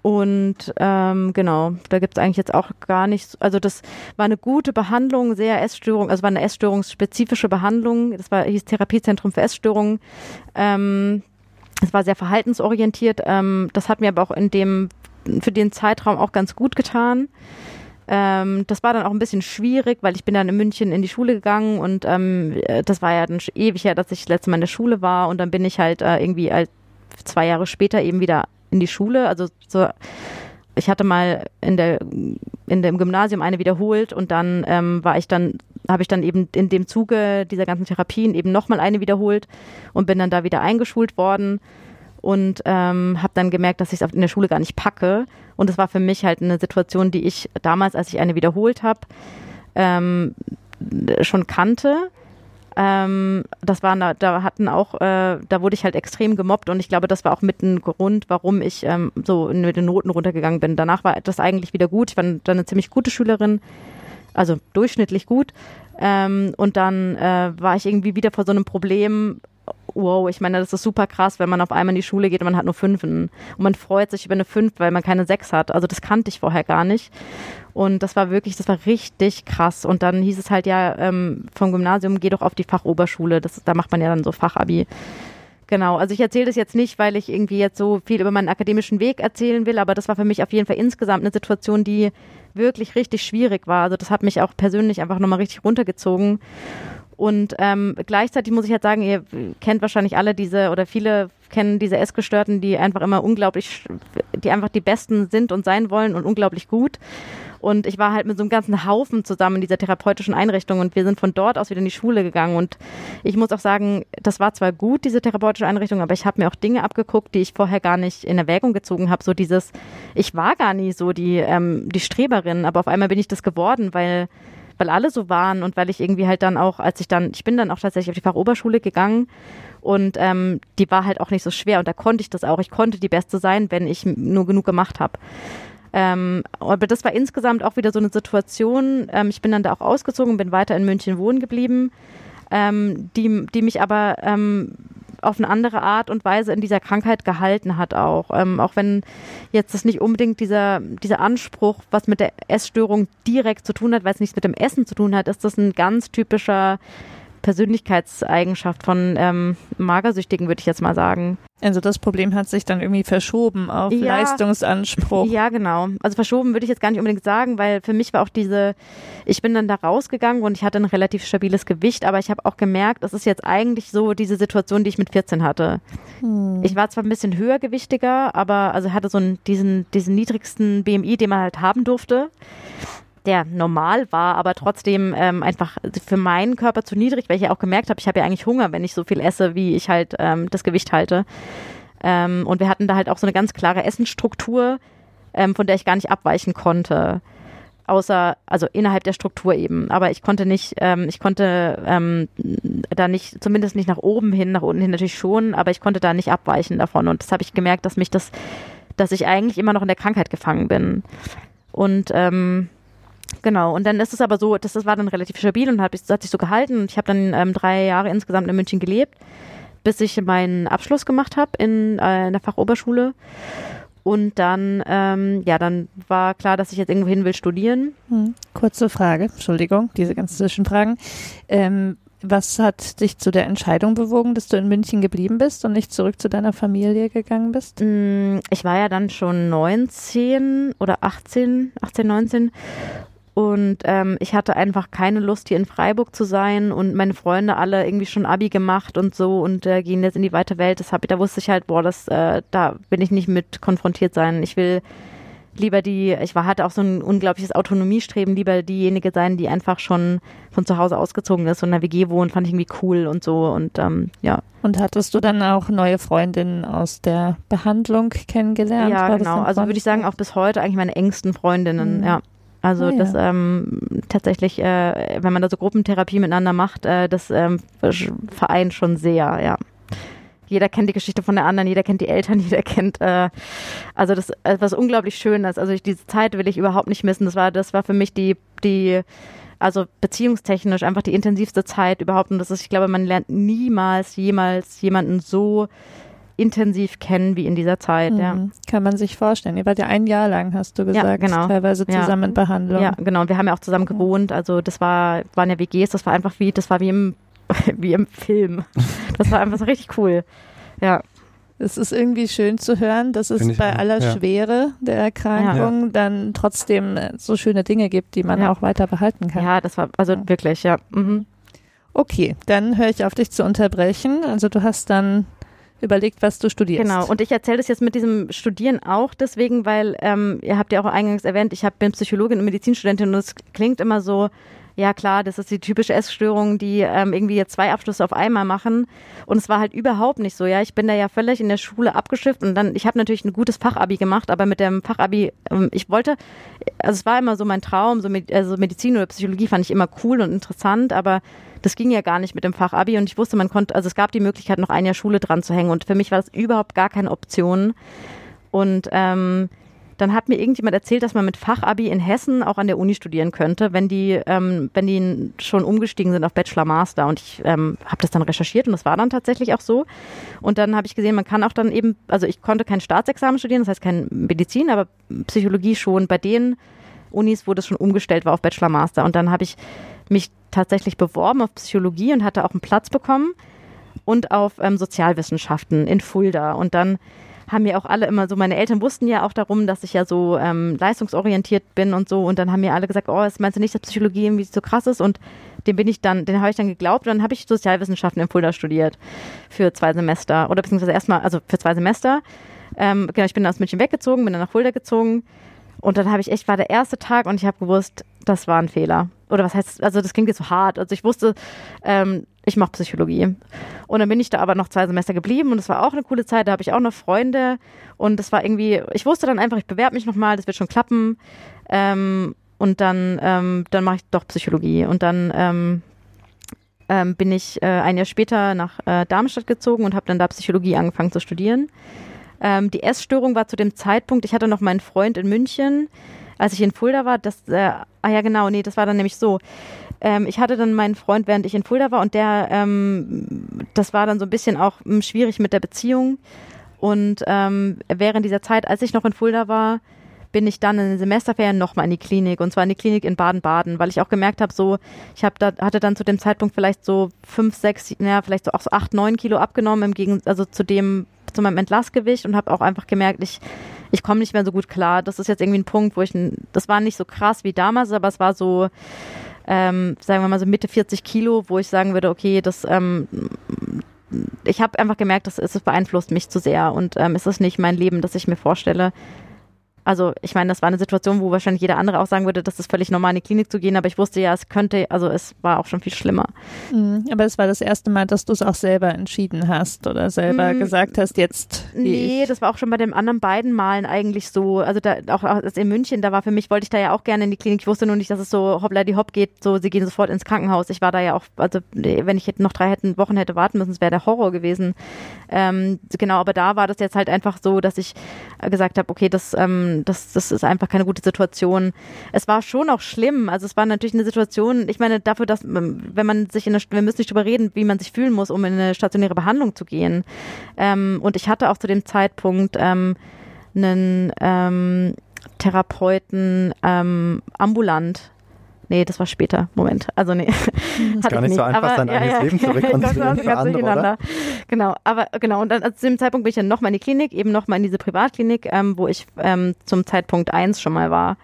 und ähm, genau, da gibt's eigentlich jetzt auch gar nichts. Also das war eine gute Behandlung, sehr Essstörung, also war eine essstörungsspezifische Behandlung. Das war hieß Therapiezentrum für Essstörungen. Ähm, es war sehr verhaltensorientiert. Ähm, das hat mir aber auch in dem für den Zeitraum auch ganz gut getan. Ähm, das war dann auch ein bisschen schwierig, weil ich bin dann in München in die Schule gegangen und ähm, äh, das war ja dann ewig her, dass ich das letzte Mal in der Schule war und dann bin ich halt äh, irgendwie halt zwei Jahre später eben wieder in die Schule. Also so, ich hatte mal in der in dem Gymnasium eine wiederholt und dann ähm, war ich dann habe ich dann eben in dem Zuge dieser ganzen Therapien eben nochmal eine wiederholt und bin dann da wieder eingeschult worden und ähm, habe dann gemerkt, dass ich es in der Schule gar nicht packe. Und es war für mich halt eine Situation, die ich damals, als ich eine wiederholt habe, ähm, schon kannte. Ähm, das war, da- da hatten auch, äh, da wurde ich halt extrem gemobbt und ich glaube, das war auch mit ein Grund, warum ich ähm, so mit den Noten runtergegangen bin. Danach war das eigentlich wieder gut. Ich war dann eine ziemlich gute Schülerin, also durchschnittlich gut. Ähm, und dann äh, war ich irgendwie wieder vor so einem Problem, wow, ich meine, das ist super krass, wenn man auf einmal in die Schule geht und man hat nur Fünfen. Und man freut sich über eine Fünf, weil man keine Sechs hat. Also das kannte ich vorher gar nicht. Und das war wirklich, das war richtig krass. Und dann hieß es halt ja ähm, vom Gymnasium, geh doch auf die Fachoberschule. Das, da macht man ja dann so Fachabi. Genau, also ich erzähle das jetzt nicht, weil ich irgendwie jetzt so viel über meinen akademischen Weg erzählen will, aber das war für mich auf jeden Fall insgesamt eine Situation, die wirklich richtig schwierig war. Also das hat mich auch persönlich einfach nochmal richtig runtergezogen. Und ähm, gleichzeitig muss ich halt sagen, ihr kennt wahrscheinlich alle diese oder viele kennen diese Essgestörten, die einfach immer unglaublich, die einfach die Besten sind und sein wollen und unglaublich gut. Und ich war halt mit so einem ganzen Haufen zusammen in dieser therapeutischen Einrichtung und wir sind von dort aus wieder in die Schule gegangen. Und ich muss auch sagen, das war zwar gut, diese therapeutische Einrichtung, aber ich habe mir auch Dinge abgeguckt, die ich vorher gar nicht in Erwägung gezogen habe. So dieses, ich war gar nie so die, ähm, die Streberin, aber auf einmal bin ich das geworden, weil weil alle so waren und weil ich irgendwie halt dann auch, als ich dann, ich bin dann auch tatsächlich auf die Fachoberschule gegangen und ähm, die war halt auch nicht so schwer und da konnte ich das auch. Ich konnte die Beste sein, wenn ich nur genug gemacht habe. Ähm, aber das war insgesamt auch wieder so eine Situation. Ähm, ich bin dann da auch ausgezogen, bin weiter in München wohnen geblieben, ähm, die, die mich aber ähm, auf eine andere Art und Weise in dieser Krankheit gehalten hat auch. Ähm, auch wenn jetzt das nicht unbedingt dieser, dieser Anspruch, was mit der Essstörung direkt zu tun hat, weil es nichts mit dem Essen zu tun hat, ist das ein ganz typischer Persönlichkeitseigenschaft von ähm, Magersüchtigen, würde ich jetzt mal sagen. Also das Problem hat sich dann irgendwie verschoben auf Ja. Leistungsanspruch. Ja, genau. Also verschoben würde ich jetzt gar nicht unbedingt sagen, weil für mich war auch diese, ich bin dann da rausgegangen und ich hatte ein relativ stabiles Gewicht, aber ich habe auch gemerkt, es ist jetzt eigentlich so diese Situation, die ich mit 14 hatte. Ich war zwar ein bisschen höhergewichtiger, aber also hatte so einen, diesen, diesen niedrigsten BMI, den man halt haben durfte, der normal war, aber trotzdem ähm, einfach für meinen Körper zu niedrig, weil ich ja auch gemerkt habe, ich habe ja eigentlich Hunger, wenn ich so viel esse, wie ich halt ähm, das Gewicht halte. Ähm, und wir hatten da halt auch so eine ganz klare Essensstruktur, ähm, von der ich gar nicht abweichen konnte. Außer, also innerhalb der Struktur eben. Aber ich konnte nicht, ähm, ich konnte ähm, da nicht, zumindest nicht nach oben hin, nach unten hin natürlich schon, aber ich konnte da nicht abweichen davon. Und das habe ich gemerkt, dass mich das, dass ich eigentlich immer noch in der Krankheit gefangen bin. Und ähm, Genau, und dann ist es aber so, das, das war dann relativ stabil und hat, hat sich so gehalten. Und ich habe dann ähm, drei Jahre insgesamt in München gelebt, bis ich meinen Abschluss gemacht habe in, äh, in der Fachoberschule. Und dann, ähm, ja, dann war klar, dass ich jetzt irgendwo hin will studieren. Hm. Kurze Frage, Entschuldigung, diese ganzen Zwischenfragen. Ähm, was hat dich zu der Entscheidung bewogen, dass du in München geblieben bist und nicht zurück zu deiner Familie gegangen bist? Mm, Ich war ja dann schon 19 oder 18, 18, 19 und ähm, ich hatte einfach keine Lust, hier in Freiburg zu sein und meine Freunde alle irgendwie schon Abi gemacht und so und äh, gehen jetzt in die weite Welt. Das hab, da wusste ich halt, boah, das, äh, da will ich nicht mit konfrontiert sein. Ich will lieber die, ich war, hatte auch so ein unglaubliches Autonomiestreben, lieber diejenige sein, die einfach schon von zu Hause ausgezogen ist und in der WG wohnt, fand ich irgendwie cool und so und ähm, ja. Und hattest du dann auch neue Freundinnen aus der Behandlung kennengelernt? Ja, genau. Also würde ich sagen, auch bis heute eigentlich meine engsten Freundinnen, Mhm. ja. Also Ah, ja. das ähm, tatsächlich, äh, wenn man da so Gruppentherapie miteinander macht, äh, das ähm, vereint schon sehr, ja. Jeder kennt die Geschichte von der anderen, jeder kennt die Eltern, jeder kennt, äh, also das äh, was unglaublich Schönes. Also ich, diese Zeit will ich überhaupt nicht missen. Das war, das war für mich die, die, also beziehungstechnisch einfach die intensivste Zeit überhaupt. Und das ist, ich glaube, man lernt niemals, jemals jemanden so intensiv kennen wie in dieser Zeit, ja. Mhm. Kann man sich vorstellen. Ihr wart ja ein Jahr lang, hast du gesagt, genau. teilweise Ja. zusammen in Behandlung. Ja, genau. Und wir haben ja auch zusammen gewohnt. Also das war, waren ja WGs, das war einfach wie, das war wie im, wie im Film. Das war einfach so richtig cool. Ja. Es ist irgendwie schön zu hören, dass es bei auch, aller ja. Schwere der Erkrankung dann trotzdem so schöne Dinge gibt, die man Ja. auch weiter behalten kann. Ja, das war, also Ja. wirklich, ja. Mhm. Okay, dann höre ich auf, dich zu unterbrechen. Also du hast dann überlegt, was du studierst. Genau. Und ich erzähle das jetzt mit diesem Studieren auch deswegen, weil ähm, ihr habt ja auch eingangs erwähnt, ich hab, bin Psychologin und Medizinstudentin und es klingt immer so, ja klar, das ist die typische Essstörung, die ähm, irgendwie jetzt zwei Abschlüsse auf einmal machen. Und es war halt überhaupt nicht so. Ja, ich bin da ja völlig in der Schule abgeschifft und dann, ich habe natürlich ein gutes Fachabi gemacht, aber mit dem Fachabi, ähm, ich wollte, also es war immer so mein Traum, so Med also Medizin oder Psychologie fand ich immer cool und interessant, aber das ging ja gar nicht mit dem Fachabi und ich wusste, man konnte, also es gab die Möglichkeit, noch ein Jahr Schule dran zu hängen und für mich war das überhaupt gar keine Option. Und ähm, dann hat mir irgendjemand erzählt, dass man mit Fachabi in Hessen auch an der Uni studieren könnte, wenn die, ähm, wenn die schon umgestiegen sind auf Bachelor Master. Und ich ähm, habe das dann recherchiert und das war dann tatsächlich auch so. Und dann habe ich gesehen, man kann auch dann eben, also ich konnte kein Staatsexamen studieren, das heißt kein Medizin, aber Psychologie schon bei den Unis, wo das schon umgestellt war auf Bachelor Master. Und dann habe ich mich tatsächlich beworben auf Psychologie und hatte auch einen Platz bekommen und auf ähm, Sozialwissenschaften in Fulda. Und dann haben mir auch alle immer so, meine Eltern wussten ja auch darum, dass ich ja so ähm, leistungsorientiert bin und so. Und dann haben mir alle gesagt, oh, meinst du nicht, dass Psychologie irgendwie so krass ist? Und dem bin ich dann, den habe ich dann geglaubt. Und dann habe ich Sozialwissenschaften in Fulda studiert für zwei Semester. Oder beziehungsweise erstmal, also für zwei Semester. Ähm, genau, ich bin aus München weggezogen, bin dann nach Fulda gezogen. Und dann habe ich echt, war der erste Tag und ich habe gewusst, das war ein Fehler. Oder was heißt, also das klingt jetzt so hart. Also ich wusste, ähm, ich mache Psychologie. Und dann bin ich da aber noch zwei Semester geblieben und es war auch eine coole Zeit. Da habe ich auch noch Freunde und das war irgendwie, ich wusste dann einfach, ich bewerbe mich nochmal, das wird schon klappen. Ähm, und dann, ähm, dann mache ich doch Psychologie. Und dann ähm, ähm, bin ich äh, ein Jahr später nach äh, Darmstadt gezogen und habe dann da Psychologie angefangen zu studieren. Ähm, die Essstörung war zu dem Zeitpunkt, ich hatte noch meinen Freund in München, als ich in Fulda war, das, äh, ah ja genau, nee, das war dann nämlich so. Ähm, ich hatte dann meinen Freund, während ich in Fulda war und der, ähm, das war dann so ein bisschen auch ähm, schwierig mit der Beziehung. Und ähm, während dieser Zeit, als ich noch in Fulda war, bin ich dann in den Semesterferien nochmal in die Klinik und zwar in die Klinik in Baden-Baden, weil ich auch gemerkt habe, so, ich habe da, hatte dann zu dem Zeitpunkt vielleicht so fünf, sechs, naja, vielleicht so auch so acht, neun Kilo abgenommen, im Gegensatz, also zu dem, zu meinem Entlassgewicht und habe auch einfach gemerkt, ich, ich komme nicht mehr so gut klar. Das ist jetzt irgendwie ein Punkt, wo ich, das war nicht so krass wie damals, aber es war so, ähm, sagen wir mal so Mitte 40 Kilo, wo ich sagen würde, okay, das, ähm, ich habe einfach gemerkt, dass es beeinflusst mich zu sehr und ähm, es ist nicht mein Leben, das ich mir vorstelle. Also ich meine, das war eine Situation, wo wahrscheinlich jeder andere auch sagen würde, das ist völlig normal, in die Klinik zu gehen, aber ich wusste ja, es könnte, also es war auch schon viel schlimmer. Mhm, aber es war das erste Mal, dass du es auch selber entschieden hast oder selber mhm, gesagt hast, jetzt. Nee, ich. das war auch schon bei den anderen beiden Malen eigentlich so. Also da, auch, auch in München, da war für mich, wollte ich da ja auch gerne in die Klinik. Ich wusste nur nicht, dass es so hoppla die hopp geht, so sie gehen sofort ins Krankenhaus. Ich war da ja auch, also wenn ich noch drei hätten, Wochen hätte warten müssen, es wäre der Horror gewesen. Ähm, genau, aber da war das jetzt halt einfach so, dass ich gesagt habe, okay, das, ähm, das, das ist einfach keine gute Situation. Es war schon auch schlimm. Also es war natürlich eine Situation, ich meine, dafür, dass, wenn man sich in eine, wir müssen nicht drüber reden, wie man sich fühlen muss, um in eine stationäre Behandlung zu gehen. Ähm, und ich hatte auch zu dem Zeitpunkt ähm, einen ähm, Therapeuten ähm, ambulant Nee, das war später. Moment. Also nee. Ist gar nicht so einfach, aber, sein ja, eigenes ja, Leben zu rekonstruieren für andere, oder? Genau, aber genau. Und dann also zu dem Zeitpunkt bin ich dann nochmal in die Klinik, eben nochmal in diese Privatklinik, ähm, wo ich ähm, zum Zeitpunkt eins schon mal war.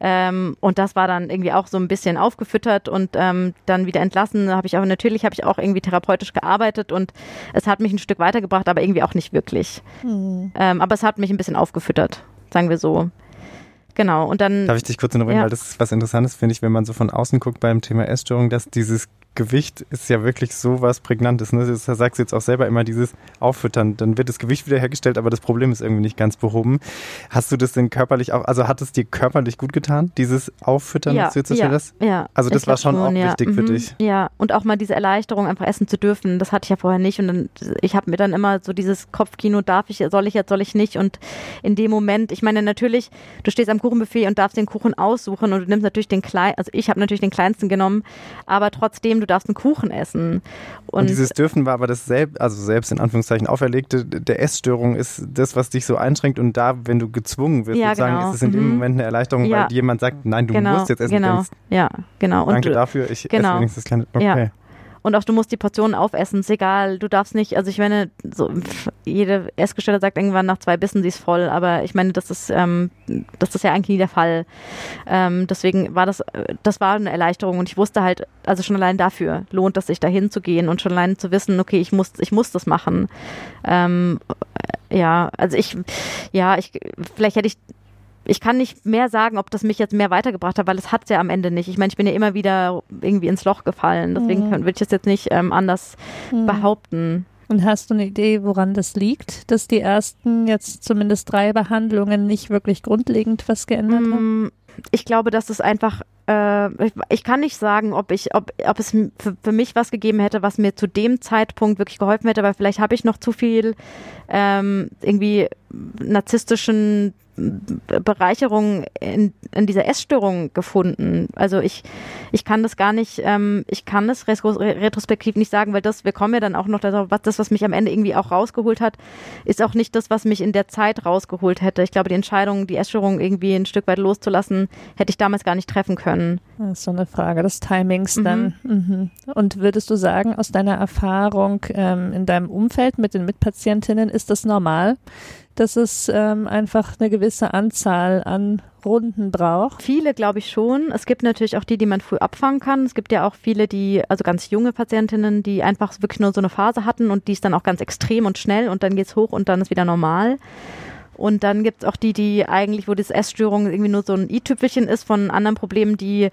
Ähm, und das war dann irgendwie auch so ein bisschen aufgefüttert und ähm, dann wieder entlassen. Habe ich aber natürlich habe ich auch irgendwie therapeutisch gearbeitet und es hat mich ein Stück weitergebracht, aber irgendwie auch nicht wirklich. Mhm. Ähm, aber es hat mich ein bisschen aufgefüttert, sagen wir so. Genau, und dann. Darf ich dich kurz unterbrechen, ja. weil das ist was Interessantes, finde ich, wenn man so von außen guckt beim Thema Essstörung, dass dieses Gewicht ist ja wirklich so was Prägnantes. Ne? Das sagst du jetzt auch selber immer, dieses Auffüttern. Dann wird das Gewicht wiederhergestellt, aber das Problem ist irgendwie nicht ganz behoben. Hast du das denn körperlich auch, also hat es dir körperlich gut getan, dieses Auffüttern, ja, du ja, das? Ja. Also das war schon, schon auch ja. wichtig mhm. für dich. Ja, und auch mal diese Erleichterung, einfach essen zu dürfen. Das hatte ich ja vorher nicht. Und dann, ich habe mir dann immer so dieses Kopfkino, darf ich, soll ich jetzt, soll ich nicht? Und in dem Moment, ich meine natürlich, du stehst am Kuchenbuffet und darfst den Kuchen aussuchen und du nimmst natürlich den kleinen, also ich habe natürlich den kleinsten genommen, aber trotzdem du darfst einen Kuchen essen. Und, und dieses Dürfen war aber das selbst, also selbst in Anführungszeichen auferlegte der Essstörung ist das, was dich so einschränkt und da, wenn du gezwungen wirst, ja, sozusagen, genau. ist es in dem mhm. Moment eine Erleichterung, ja. weil jemand sagt, nein, du genau, musst jetzt essen. Genau, ja, genau. Und Danke dafür, ich genau. esse wenigstens kleine, okay. Ja. Und auch du musst die Portionen aufessen, ist egal. Du darfst nicht, also ich meine, so, jede Essgestelle sagt irgendwann nach zwei Bissen, sie ist voll, aber ich meine, das ist, ähm, das ist ja eigentlich nie der Fall. Ähm, deswegen war das, das war eine Erleichterung und ich wusste halt, also schon allein dafür lohnt es sich dahin zu gehen und schon allein zu wissen, okay, ich muss, ich muss das machen. Ähm, ja, also ich, ja, ich, vielleicht hätte ich ich kann nicht mehr sagen, ob das mich jetzt mehr weitergebracht hat, weil es hat es ja am Ende nicht. Ich meine, ich bin ja immer wieder irgendwie ins Loch gefallen. Deswegen mhm. würde ich das jetzt nicht ähm, anders mhm. behaupten. Und hast du eine Idee, woran das liegt, dass die ersten jetzt zumindest drei Behandlungen nicht wirklich grundlegend was geändert haben? Mm, ich glaube, dass es einfach, ich, ich, kann nicht sagen, ob ich, ob, ob es für, für, mich was gegeben hätte, was mir zu dem Zeitpunkt wirklich geholfen hätte, aber vielleicht habe ich noch zu viel ähm, irgendwie narzisstischen Bereicherung in, in dieser Essstörung gefunden. Also ich, ich kann das gar nicht, ähm, ich kann das retrospektiv nicht sagen, weil das, wir kommen ja dann auch noch darauf, was das, was mich am Ende irgendwie auch rausgeholt hat, ist auch nicht das, was mich in der Zeit rausgeholt hätte. Ich glaube, die Entscheidung, die Essstörung irgendwie ein Stück weit loszulassen, hätte ich damals gar nicht treffen können. Das ist so eine Frage des Timings mhm. dann. Mhm. Und würdest du sagen, aus deiner Erfahrung ähm, in deinem Umfeld mit den Mitpatientinnen, ist das normal? dass es ähm, einfach eine gewisse Anzahl an Runden braucht? Viele glaube ich schon. Es gibt natürlich auch die, die man früh abfangen kann. Es gibt ja auch viele, die, also ganz junge Patientinnen, die einfach wirklich nur so eine Phase hatten und die ist dann auch ganz extrem und schnell und dann geht es hoch und dann ist wieder normal. Und dann gibt es auch die, die eigentlich, wo das Essstörung irgendwie nur so ein i-Tüpfelchen ist von anderen Problemen, die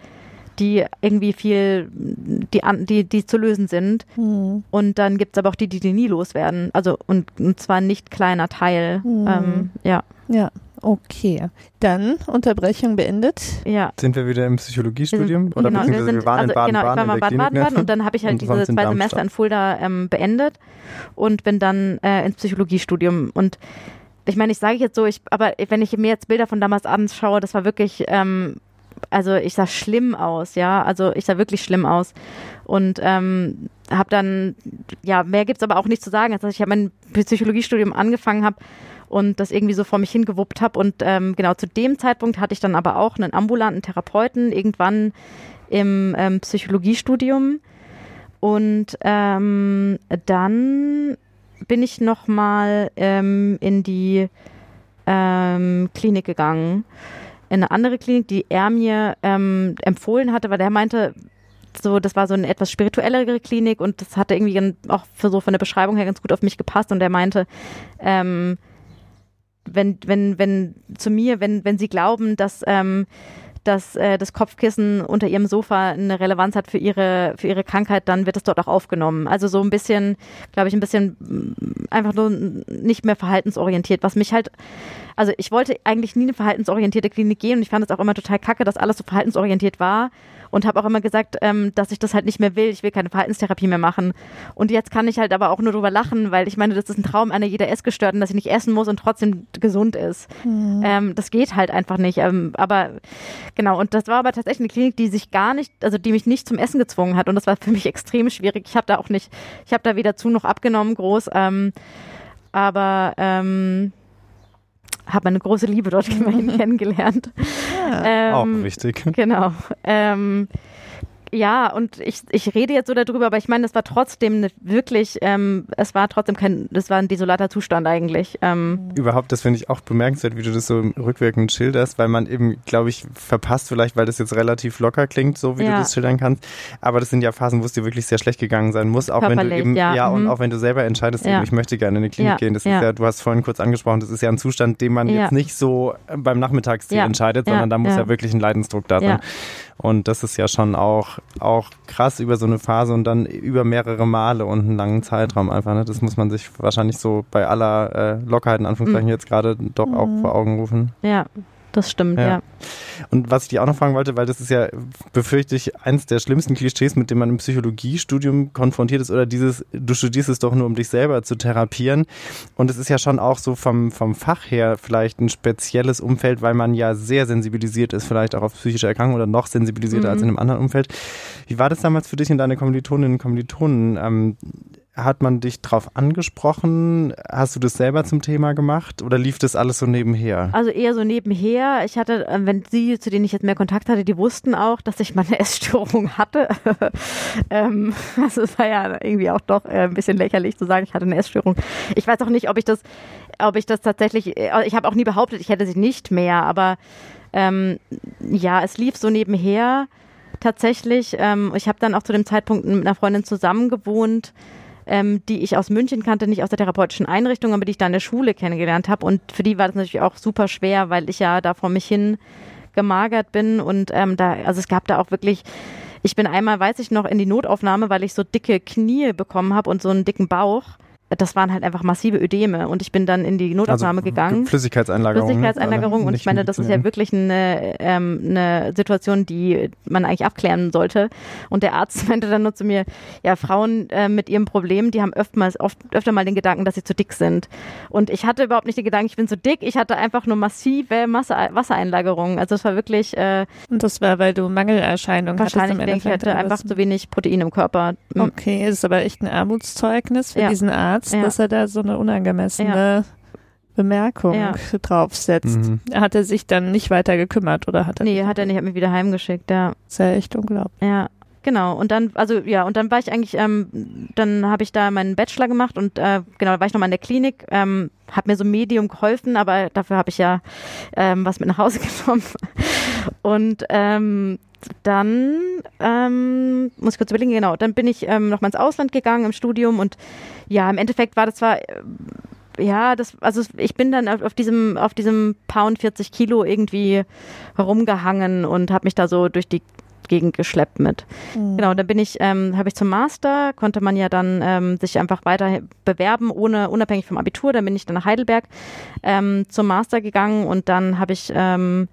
die irgendwie viel, die, die, die zu lösen sind. Mhm. Und dann gibt es aber auch die, die, die nie loswerden. Also und, und zwar nicht kleiner Teil. Mhm. Ähm, ja. Ja. Okay, dann Unterbrechung beendet. Ja. Sind wir wieder im Psychologiestudium? Oder genau, beziehungsweise wir, sind, wir waren also, in Baden-Baden Genau, ich war mal Baden-Baden und dann habe ich halt diese zwei Semester in Fulda ähm, beendet und bin dann äh, ins Psychologiestudium und ich meine, ich sage jetzt so, ich, aber wenn ich mir jetzt Bilder von damals abends schaue, das war wirklich ähm, also ich sah schlimm aus, ja, also ich sah wirklich schlimm aus und ähm, habe dann, ja, mehr gibt's aber auch nicht zu sagen, als ich habe mein Psychologiestudium angefangen habe und das irgendwie so vor mich hingewuppt habe. Und ähm, genau zu dem Zeitpunkt hatte ich dann aber auch einen ambulanten Therapeuten irgendwann im ähm, Psychologiestudium. Und ähm, dann bin ich nochmal ähm, in die ähm, Klinik gegangen, in eine andere Klinik, die er mir ähm, empfohlen hatte, weil der meinte, so, das war so eine etwas spirituellere Klinik und das hatte irgendwie auch für so von der Beschreibung her ganz gut auf mich gepasst und er meinte, ähm, wenn, wenn, wenn zu mir, wenn, wenn sie glauben, dass ähm, dass äh, das Kopfkissen unter ihrem Sofa eine Relevanz hat für ihre, für ihre Krankheit, dann wird es dort auch aufgenommen. Also so ein bisschen, glaube ich, ein bisschen mm, einfach nur nicht mehr verhaltensorientiert, was mich halt also ich wollte eigentlich nie eine verhaltensorientierte Klinik gehen und ich fand es auch immer total kacke, dass alles so verhaltensorientiert war und habe auch immer gesagt, ähm, dass ich das halt nicht mehr will. Ich will keine Verhaltenstherapie mehr machen. Und jetzt kann ich halt aber auch nur drüber lachen, weil ich meine, das ist ein Traum einer jeder Essgestörten, dass sie nicht essen muss und trotzdem gesund ist. Mhm. Ähm, das geht halt einfach nicht. Ähm, aber genau, und das war aber tatsächlich eine Klinik, die sich gar nicht, also die mich nicht zum Essen gezwungen hat. Und das war für mich extrem schwierig. Ich habe da auch nicht, ich habe da weder zu noch abgenommen groß. Ähm, aber ähm, habe meine große Liebe dort kennengelernt. Ja, ähm, auch wichtig. Genau. Ähm, ja, und ich, ich rede jetzt so darüber, aber ich meine, es war trotzdem wirklich, ähm, es war trotzdem kein, das war ein desolater Zustand eigentlich. Ähm. Überhaupt, das finde ich auch bemerkenswert, wie du das so rückwirkend schilderst, weil man eben, glaube ich, verpasst vielleicht, weil das jetzt relativ locker klingt, so wie ja. du das schildern kannst. Aber das sind ja Phasen, wo es dir wirklich sehr schlecht gegangen sein muss, auch Körperlich, wenn du eben, ja, ja und mhm. auch wenn du selber entscheidest, ja. eben, ich möchte gerne in die Klinik gehen. Das ist ja, du hast vorhin kurz angesprochen, das ist ja ein Zustand, den man jetzt nicht so beim Nachmittagsziel entscheidet, sondern da muss ja. wirklich ein Leidensdruck da sein. Und das ist ja schon auch, auch krass über so eine Phase und dann über mehrere Male und einen langen Zeitraum einfach. Ne? Das muss man sich wahrscheinlich so bei aller äh, Lockerheit in Anführungszeichen mhm. jetzt gerade doch mhm. auch vor Augen rufen. Ja, das stimmt, ja. ja. Und was ich dir auch noch fragen wollte, weil das ist ja, befürchte ich, eins der schlimmsten Klischees, mit dem man im Psychologiestudium konfrontiert ist, oder dieses, du studierst es doch nur, um dich selber zu therapieren. Und es ist ja schon auch so vom, vom Fach her vielleicht ein spezielles Umfeld, weil man ja sehr sensibilisiert ist, vielleicht auch auf psychische Erkrankungen oder noch sensibilisierter mhm. als in einem anderen Umfeld. Wie war das damals für dich und deine Kommilitoninnen und Kommilitonen? Ähm, hat man dich drauf angesprochen? Hast du das selber zum Thema gemacht oder lief das alles so nebenher? Also eher so nebenher. Ich hatte, äh, wenn sie, zu denen ich jetzt mehr Kontakt hatte, die wussten auch, dass ich meine Essstörung hatte. ähm, also es war ja irgendwie auch doch äh, ein bisschen lächerlich zu sagen, ich hatte eine Essstörung. Ich weiß auch nicht, ob ich das, ob ich das tatsächlich, äh, ich habe auch nie behauptet, ich hätte sie nicht mehr, aber ähm, ja, es lief so nebenher tatsächlich. Ähm, ich habe dann auch zu dem Zeitpunkt mit einer Freundin zusammen gewohnt ähm, die ich aus München kannte, nicht aus der therapeutischen Einrichtung, aber die ich da in der Schule kennengelernt habe. Und für die war das natürlich auch super schwer, weil ich ja da vor mich hin gemagert bin und ähm, da, also es gab da auch wirklich ich bin einmal, weiß ich noch, in die Notaufnahme, weil ich so dicke Knie bekommen habe und so einen dicken Bauch das waren halt einfach massive Ödeme und ich bin dann in die Notaufnahme also, gegangen. Flüssigkeitseinlagerung. Flüssigkeitseinlagerung und ich meine, das ist ja wirklich eine, ähm, eine Situation, die man eigentlich abklären sollte. Und der Arzt meinte dann nur zu mir, ja, Frauen äh, mit ihrem Problem, die haben öftmals, oft, öfter mal den Gedanken, dass sie zu dick sind. Und ich hatte überhaupt nicht den Gedanken, ich bin zu dick, ich hatte einfach nur massive Masse, Wassereinlagerungen. Also es war wirklich... Äh, und das war, weil du Mangelerscheinungen hattest im Endeffekt. Ich hatte einfach zu wenig Protein im Körper. Okay, das ist aber echt ein Armutszeugnis für ja. diesen Arzt Arzt, ja. dass er da so eine unangemessene ja. Bemerkung ja. draufsetzt. Mhm. Hat er sich dann nicht weiter gekümmert oder hat er? Nee, hat er nicht, hat mich wieder heimgeschickt, ja. ist ja echt unglaublich. Ja. Genau, und dann, also ja, und dann war ich eigentlich, ähm, dann habe ich da meinen Bachelor gemacht und äh, genau, da war ich nochmal in der Klinik, ähm, hat mir so Medium geholfen, aber dafür habe ich ja ähm, was mit nach Hause genommen. Und ähm, dann ähm, muss ich kurz überlegen, genau, dann bin ich ähm, nochmal ins Ausland gegangen im Studium und ja, im Endeffekt war das zwar äh, ja, das, also ich bin dann auf, diesem, auf diesem Pound 40 Kilo irgendwie herumgehangen und habe mich da so durch die Gegend geschleppt mit. Mhm. Genau, da bin ich, ähm, habe ich zum Master, konnte man ja dann ähm, sich einfach weiter bewerben, ohne unabhängig vom Abitur. Dann bin ich dann nach Heidelberg ähm, zum Master gegangen und dann habe ich ähm,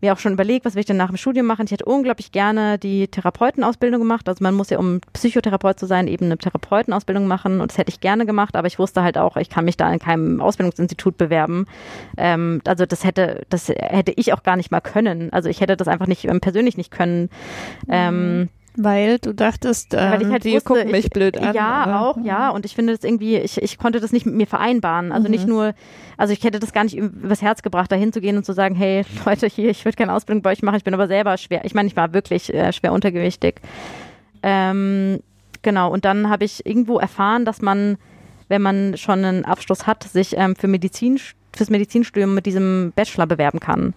mir auch schon überlegt, was will ich denn nach dem Studium machen. Ich hätte unglaublich gerne die Therapeutenausbildung gemacht. Also man muss ja, um Psychotherapeut zu sein, eben eine Therapeutenausbildung machen und das hätte ich gerne gemacht, aber ich wusste halt auch, ich kann mich da in keinem Ausbildungsinstitut bewerben. Ähm, also das hätte, das hätte ich auch gar nicht mal können. Also ich hätte das einfach nicht ähm, persönlich nicht können. Ähm, Weil du dachtest, ähm, Weil ich halt die wusste, gucken mich ich, blöd an. Ja, oder? auch, ja. Und ich finde das irgendwie, ich, ich konnte das nicht mit mir vereinbaren. Also nicht Mhm. nur, also ich hätte das gar nicht übers Herz gebracht, da hinzugehen und zu sagen, hey Leute, hier, ich würde keine Ausbildung bei euch machen, ich bin aber selber schwer. Ich meine, ich war wirklich äh, schwer untergewichtig. Ähm, genau, und dann habe ich irgendwo erfahren, dass man, wenn man schon einen Abschluss hat, sich ähm, für Medizin, fürs Medizinstudium mit diesem Bachelor bewerben kann.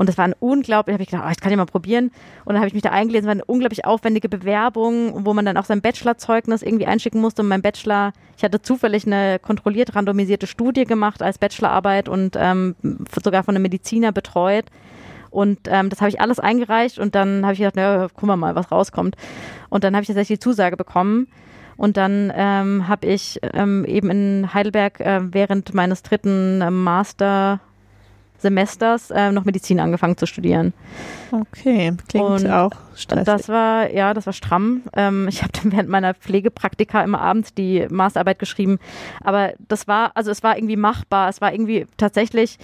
Und das war ein unglaublich, habe ich gedacht, oh, ich kann ja mal probieren. Und dann habe ich mich da eingelesen, es war eine unglaublich aufwendige Bewerbung, wo man dann auch sein Bachelorzeugnis irgendwie einschicken musste. Und mein Bachelor, ich hatte zufällig eine kontrolliert randomisierte Studie gemacht als Bachelorarbeit und ähm, sogar von einem Mediziner betreut. Und ähm, das habe ich alles eingereicht und dann habe ich gedacht, na, gucken wir mal, was rauskommt. Und dann habe ich tatsächlich die Zusage bekommen. Und dann ähm, habe ich ähm, eben in Heidelberg äh, während meines dritten äh, Mastersemesters äh, noch Medizin angefangen zu studieren. Okay, klingt Und auch stressig. Das war, ja, das war stramm. Ähm, ich habe dann während meiner Pflegepraktika immer abends die Masterarbeit geschrieben. Aber das war, also es war irgendwie machbar. Es war irgendwie tatsächlich,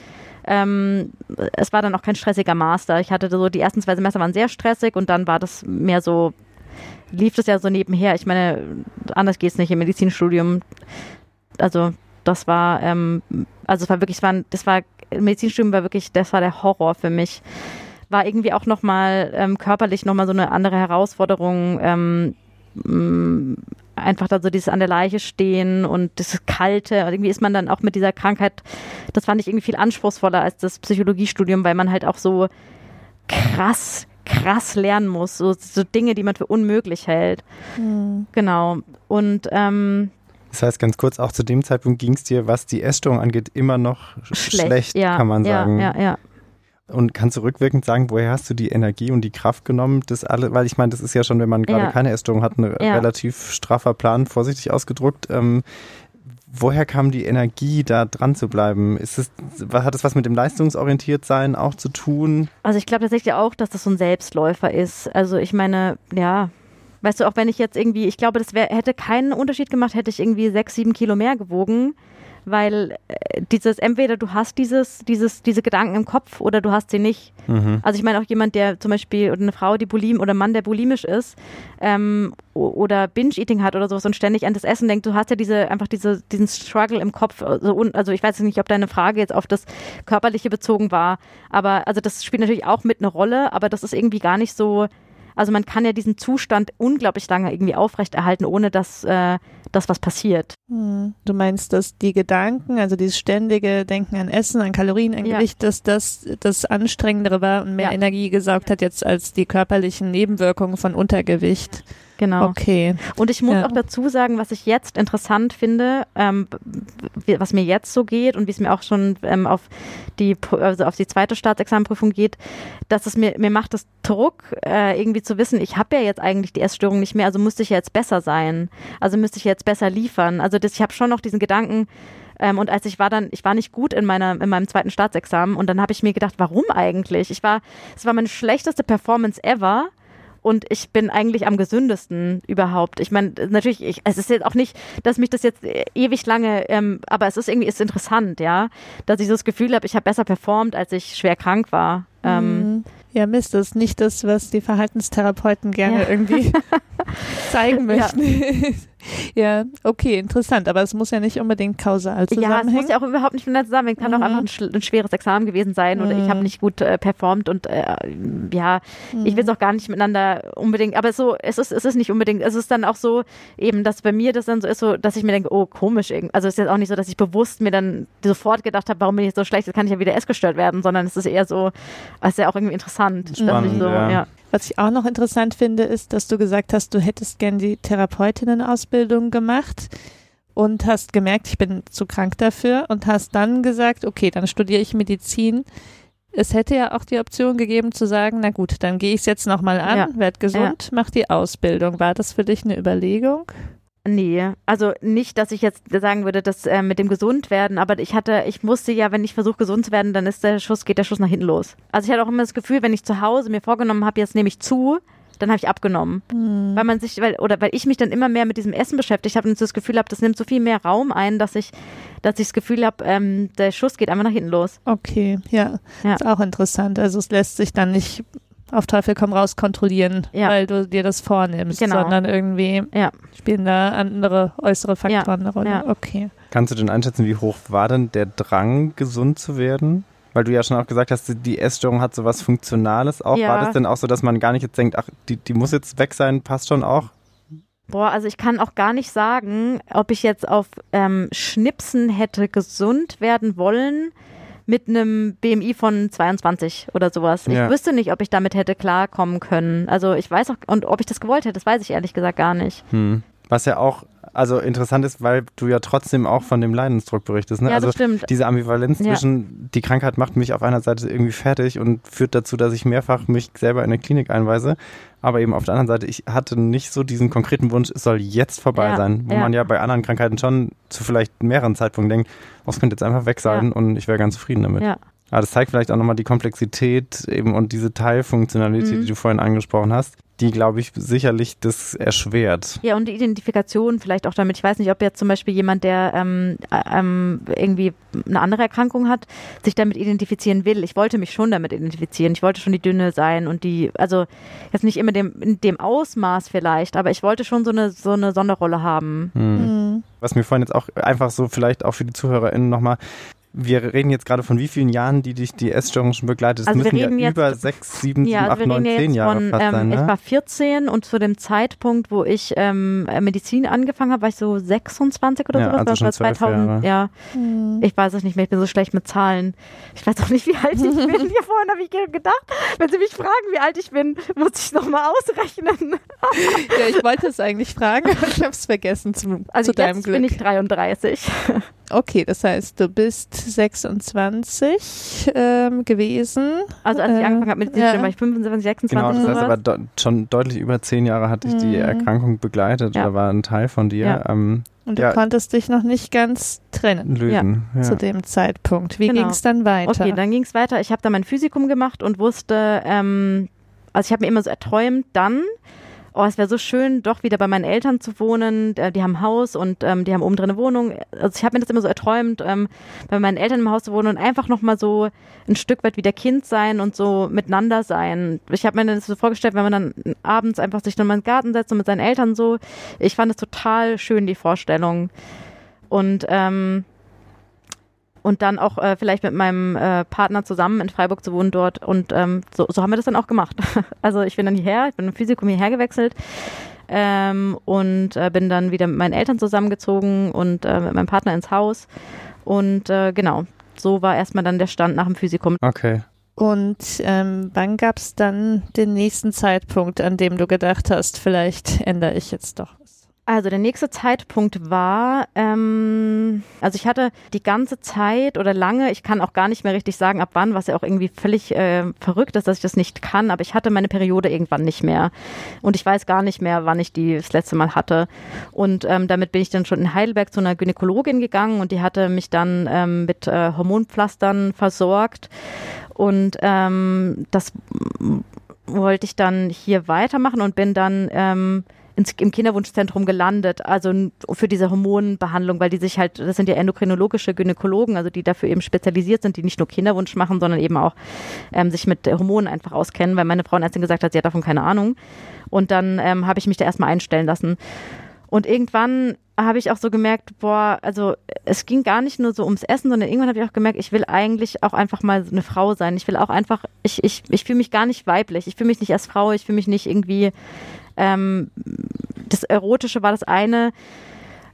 ähm, es war dann auch kein stressiger Master. Ich hatte so, die ersten zwei Semester waren sehr stressig und dann war das mehr so, lief das ja so nebenher. Ich meine, anders geht's nicht im Medizinstudium. Also das war, ähm, also es war wirklich, es war, das war, Medizinstudium war wirklich, das war der Horror für mich war irgendwie auch nochmal ähm, körperlich nochmal so eine andere Herausforderung. Ähm, mh, einfach da so dieses an der Leiche stehen und das Kalte. Und irgendwie ist man dann auch mit dieser Krankheit, das fand ich irgendwie viel anspruchsvoller als das Psychologiestudium, weil man halt auch so krass, krass lernen muss. So, so Dinge, die man für unmöglich hält. Hm. Genau. Und ähm, Das heißt, ganz kurz, auch zu dem Zeitpunkt ging es dir, was die Essstörung angeht, immer noch sch- schlecht, ja, kann man sagen. Ja, ja, ja. Und kannst du rückwirkend sagen, woher hast du die Energie und die Kraft genommen, das alle, weil ich meine, das ist ja schon, wenn man gerade Ja. keine Essstörung hat, ein relativ straffer Plan, vorsichtig ausgedrückt. Ähm, woher kam die Energie, da dran zu bleiben? Ist es, hat es was mit dem Leistungsorientiertsein auch zu tun? Also ich glaube tatsächlich auch, dass das so ein Selbstläufer ist. Also ich meine, ja, weißt du, auch wenn ich jetzt irgendwie, ich glaube, das wär, hätte keinen Unterschied gemacht, hätte ich irgendwie sechs, sieben Kilo mehr gewogen, weil äh, dieses, entweder du hast dieses, dieses, diese Gedanken im Kopf oder du hast sie nicht. Mhm. Also ich meine auch jemand, der zum Beispiel, oder eine Frau, die bulim oder ein Mann, der bulimisch ist ähm, oder Binge-Eating hat oder sowas und ständig an das Essen denkt, du hast ja diese, einfach diese, diesen Struggle im Kopf. Also, also ich weiß nicht, ob deine Frage jetzt auf das Körperliche bezogen war, aber also das spielt natürlich auch mit eine Rolle, aber das ist irgendwie gar nicht so, also man kann ja diesen Zustand unglaublich lange irgendwie aufrechterhalten, ohne dass äh, das was passiert. Hm. Du meinst, dass die Gedanken, also dieses ständige Denken an Essen, an Kalorien, an Ja. Gewicht, dass das das Anstrengendere war und mehr Ja. Energie gesaugt hat jetzt als die körperlichen Nebenwirkungen von Untergewicht. Genau. Okay. Und ich muss Ja. auch dazu sagen, was ich jetzt interessant finde, ähm, was mir jetzt so geht und wie es mir auch schon ähm, auf die also auf die zweite Staatsexamenprüfung geht, dass es mir mir macht es Druck äh, irgendwie zu wissen, ich habe ja jetzt eigentlich die Essstörung nicht mehr, also müsste ich ja jetzt besser sein, also müsste ich jetzt besser liefern. Also das, ich habe schon noch diesen Gedanken. Ähm, und als ich war dann, ich war nicht gut in meiner, in meinem zweiten Staatsexamen und dann habe ich mir gedacht, warum eigentlich? Ich war, es war meine schlechteste Performance ever und ich bin eigentlich am gesündesten überhaupt. Ich meine, natürlich, ich, es ist jetzt auch nicht, dass mich das jetzt ewig lange, ähm, aber es ist irgendwie ist interessant, ja, dass ich so das Gefühl habe, ich habe besser performt, als ich schwer krank war. Ähm, Mhm. Ja, Mist, das ist nicht das, was die Verhaltenstherapeuten gerne Ja. irgendwie zeigen möchten. Ja. Okay, interessant, aber es muss ja nicht unbedingt kausal Ja, es zusammenhängen. muss ja auch überhaupt nicht miteinander zusammenhängen. Kann auch Mhm. einfach ein, sch- ein schweres Examen gewesen sein oder ich habe Mhm. nicht gut äh, performt und äh, ja, ich will es auch gar nicht miteinander unbedingt, aber so, es ist, es ist nicht unbedingt, es ist dann auch so, eben, dass bei mir das dann so ist, so, dass ich mir denke, oh, komisch, irgend- also es ist jetzt auch nicht so, dass ich bewusst mir dann sofort gedacht habe, warum bin ich so schlecht, jetzt kann ich ja wieder essgestört werden, sondern es ist eher so, es ist ja auch irgendwie interessant. dass Spannend, ich so, ja. ja. Was ich auch noch interessant finde, ist, dass du gesagt hast, du hättest gern die Therapeutinnen-Ausbildung gemacht und hast gemerkt, ich bin zu krank dafür und hast dann gesagt, okay, dann studiere ich Medizin. Es hätte ja auch die Option gegeben zu sagen, na gut, dann gehe ich es jetzt nochmal an, Ja. werd gesund, mach die Ausbildung. War das für dich eine Überlegung? Nee, also nicht, dass ich jetzt sagen würde, dass äh, mit dem gesund werden, aber ich hatte, ich musste ja, wenn ich versuche gesund zu werden, dann ist der Schuss, geht der Schuss nach hinten los. Also ich hatte auch immer das Gefühl, wenn ich zu Hause mir vorgenommen habe, jetzt nehme ich zu, dann habe ich abgenommen. Weil man sich, weil, oder weil ich mich dann immer mehr mit diesem Essen beschäftigt habe und das Gefühl habe, das nimmt so viel mehr Raum ein, dass ich, dass ich das Gefühl habe, ähm, der Schuss geht einfach nach hinten los. Okay, ja, Ja. ist auch interessant. Also es lässt sich dann nicht auf Teufel komm raus kontrollieren, Ja. weil du dir das vornimmst, Genau. sondern irgendwie Ja. spielen da andere äußere Faktoren eine Rolle. Ja. Okay. Kannst du denn einschätzen, wie hoch war denn der Drang, gesund zu werden? Weil du ja schon auch gesagt hast, die Essstörung hat so was Funktionales auch. Ja. War das denn auch so, dass man gar nicht jetzt denkt, ach, die, die muss jetzt weg sein, passt schon auch? Boah, also ich kann auch gar nicht sagen, ob ich jetzt auf ähm, Schnipsen hätte gesund werden wollen mit einem BMI von 22 oder sowas. Ja. Ich wüsste nicht, ob ich damit hätte klarkommen können. Also ich weiß auch, und ob ich das gewollt hätte, das weiß ich ehrlich gesagt gar nicht. Hm. Was ja auch also interessant ist, weil du ja trotzdem auch von dem Leidensdruck berichtest. Ne? Ja, also das stimmt. diese Ambivalenz Ja. zwischen, die Krankheit macht mich auf einer Seite irgendwie fertig und führt dazu, dass ich mehrfach mich selber in eine Klinik einweise. Aber eben auf der anderen Seite, ich hatte nicht so diesen konkreten Wunsch, es soll jetzt vorbei Ja, sein, wo ja. man ja bei anderen Krankheiten schon zu vielleicht mehreren Zeitpunkten denkt, oh, es könnte jetzt einfach weg sein und ich wäre ganz zufrieden damit. Ja. Aber das zeigt vielleicht auch nochmal die Komplexität eben und diese Teilfunktionalität, Mhm. die du vorhin angesprochen hast, die, glaube ich, sicherlich das erschwert. Ja, und die Identifikation vielleicht auch damit. Ich weiß nicht, ob jetzt zum Beispiel jemand, der ähm, äh, ähm, irgendwie eine andere Erkrankung hat, sich damit identifizieren will. Ich wollte mich schon damit identifizieren. Ich wollte schon die Dünne sein und die, also jetzt nicht immer dem, in dem Ausmaß vielleicht, aber ich wollte schon so eine, so eine Sonderrolle haben. Hm. Mhm. Was mir vorhin jetzt auch einfach so vielleicht auch für die ZuhörerInnen nochmal, wir reden jetzt gerade von wie vielen Jahren, die dich die Essstörung schon begleitet? Es Also wir müssen ja reden jetzt- über sechs, sieben, Ja, sieben, also acht, wir neun, zehn Jahre von, fast ähm, sein, ich ne? war 14 und zu dem Zeitpunkt, wo ich ähm, Medizin angefangen habe, war ich so 26 oder Ja, sowas. also das schon war zwölf 2000, Jahre. ja. Mhm. Ich weiß es nicht mehr, ich bin so schlecht mit Zahlen. Ich weiß auch nicht, wie alt ich bin. Hier vorhin habe ich gedacht, wenn Sie mich fragen, wie alt ich bin, muss ich nochmal ausrechnen. Ja, ich wollte es eigentlich fragen, aber ich habe es vergessen zum, Also zu deinem jetzt Glück. bin ich 33. Okay, das heißt, du bist 26 ähm, gewesen. Also als ich Äh, angefangen habe mit Medizin, ja. war ich 25, 26 Genau, das heißt aber de schon deutlich über zehn Jahre hatte ich die Mhm. Erkrankung begleitet Ja. oder war ein Teil von dir. Ja. Ähm, Und du Ja. konntest dich noch nicht ganz trennen lösen. Ja. zu dem Zeitpunkt. Wie Genau. ging es dann weiter? Okay, dann ging es weiter. Ich habe dann mein Physikum gemacht und wusste, ähm, also ich habe mir immer so erträumt, dann, oh, es wäre so schön, doch wieder bei meinen Eltern zu wohnen. Äh, Die haben ein Haus und ähm, die haben oben drin eine Wohnung. Also ich habe mir das immer so erträumt, ähm, bei meinen Eltern im Haus zu wohnen und einfach nochmal so ein Stück weit wieder Kind sein und so miteinander sein. Ich habe mir das so vorgestellt, wenn man dann abends einfach sich dann mal in den Garten setzt und mit seinen Eltern so. Ich fand es total schön, die Vorstellung. Und ähm, und dann auch äh, vielleicht mit meinem äh, Partner zusammen in Freiburg zu wohnen dort. Und ähm, so, so haben wir das dann auch gemacht. Also ich bin dann hierher, ich bin im Physikum hierher gewechselt ähm, und äh, bin dann wieder mit meinen Eltern zusammengezogen und äh, mit meinem Partner ins Haus. Und äh, genau, so war erstmal dann der Stand nach dem Physikum. Okay. Und ähm, wann gab es dann den nächsten Zeitpunkt, an dem du gedacht hast, vielleicht ändere ich jetzt doch was? Also der nächste Zeitpunkt war, ähm, also ich hatte die ganze Zeit oder lange, ich kann auch gar nicht mehr richtig sagen, ab wann, was ja auch irgendwie völlig äh, verrückt ist, dass ich das nicht kann, aber ich hatte meine Periode irgendwann nicht mehr. Und ich weiß gar nicht mehr, wann ich die das letzte Mal hatte. Und ähm, damit bin ich dann schon in Heidelberg zu einer Gynäkologin gegangen und die hatte mich dann ähm, mit äh, Hormonpflastern versorgt. Und ähm, das wollte ich dann hier weitermachen und bin dann ähm, ins, im Kinderwunschzentrum gelandet, also für diese Hormonbehandlung, weil die sich halt, das sind ja endokrinologische Gynäkologen, also die dafür eben spezialisiert sind, die nicht nur Kinderwunsch machen, sondern eben auch ähm, sich mit Hormonen einfach auskennen, weil meine Frauenärztin gesagt hat, sie hat davon keine Ahnung. Und dann ähm, habe ich mich da erstmal einstellen lassen. Und irgendwann habe ich auch so gemerkt, boah, also es ging gar nicht nur so ums Essen, sondern irgendwann habe ich auch gemerkt, ich will eigentlich auch einfach mal eine Frau sein. Ich will auch einfach, ich, ich, ich fühle mich gar nicht weiblich. Ich fühle mich nicht als Frau, ich fühle mich nicht irgendwie, ähm, das Erotische war das eine.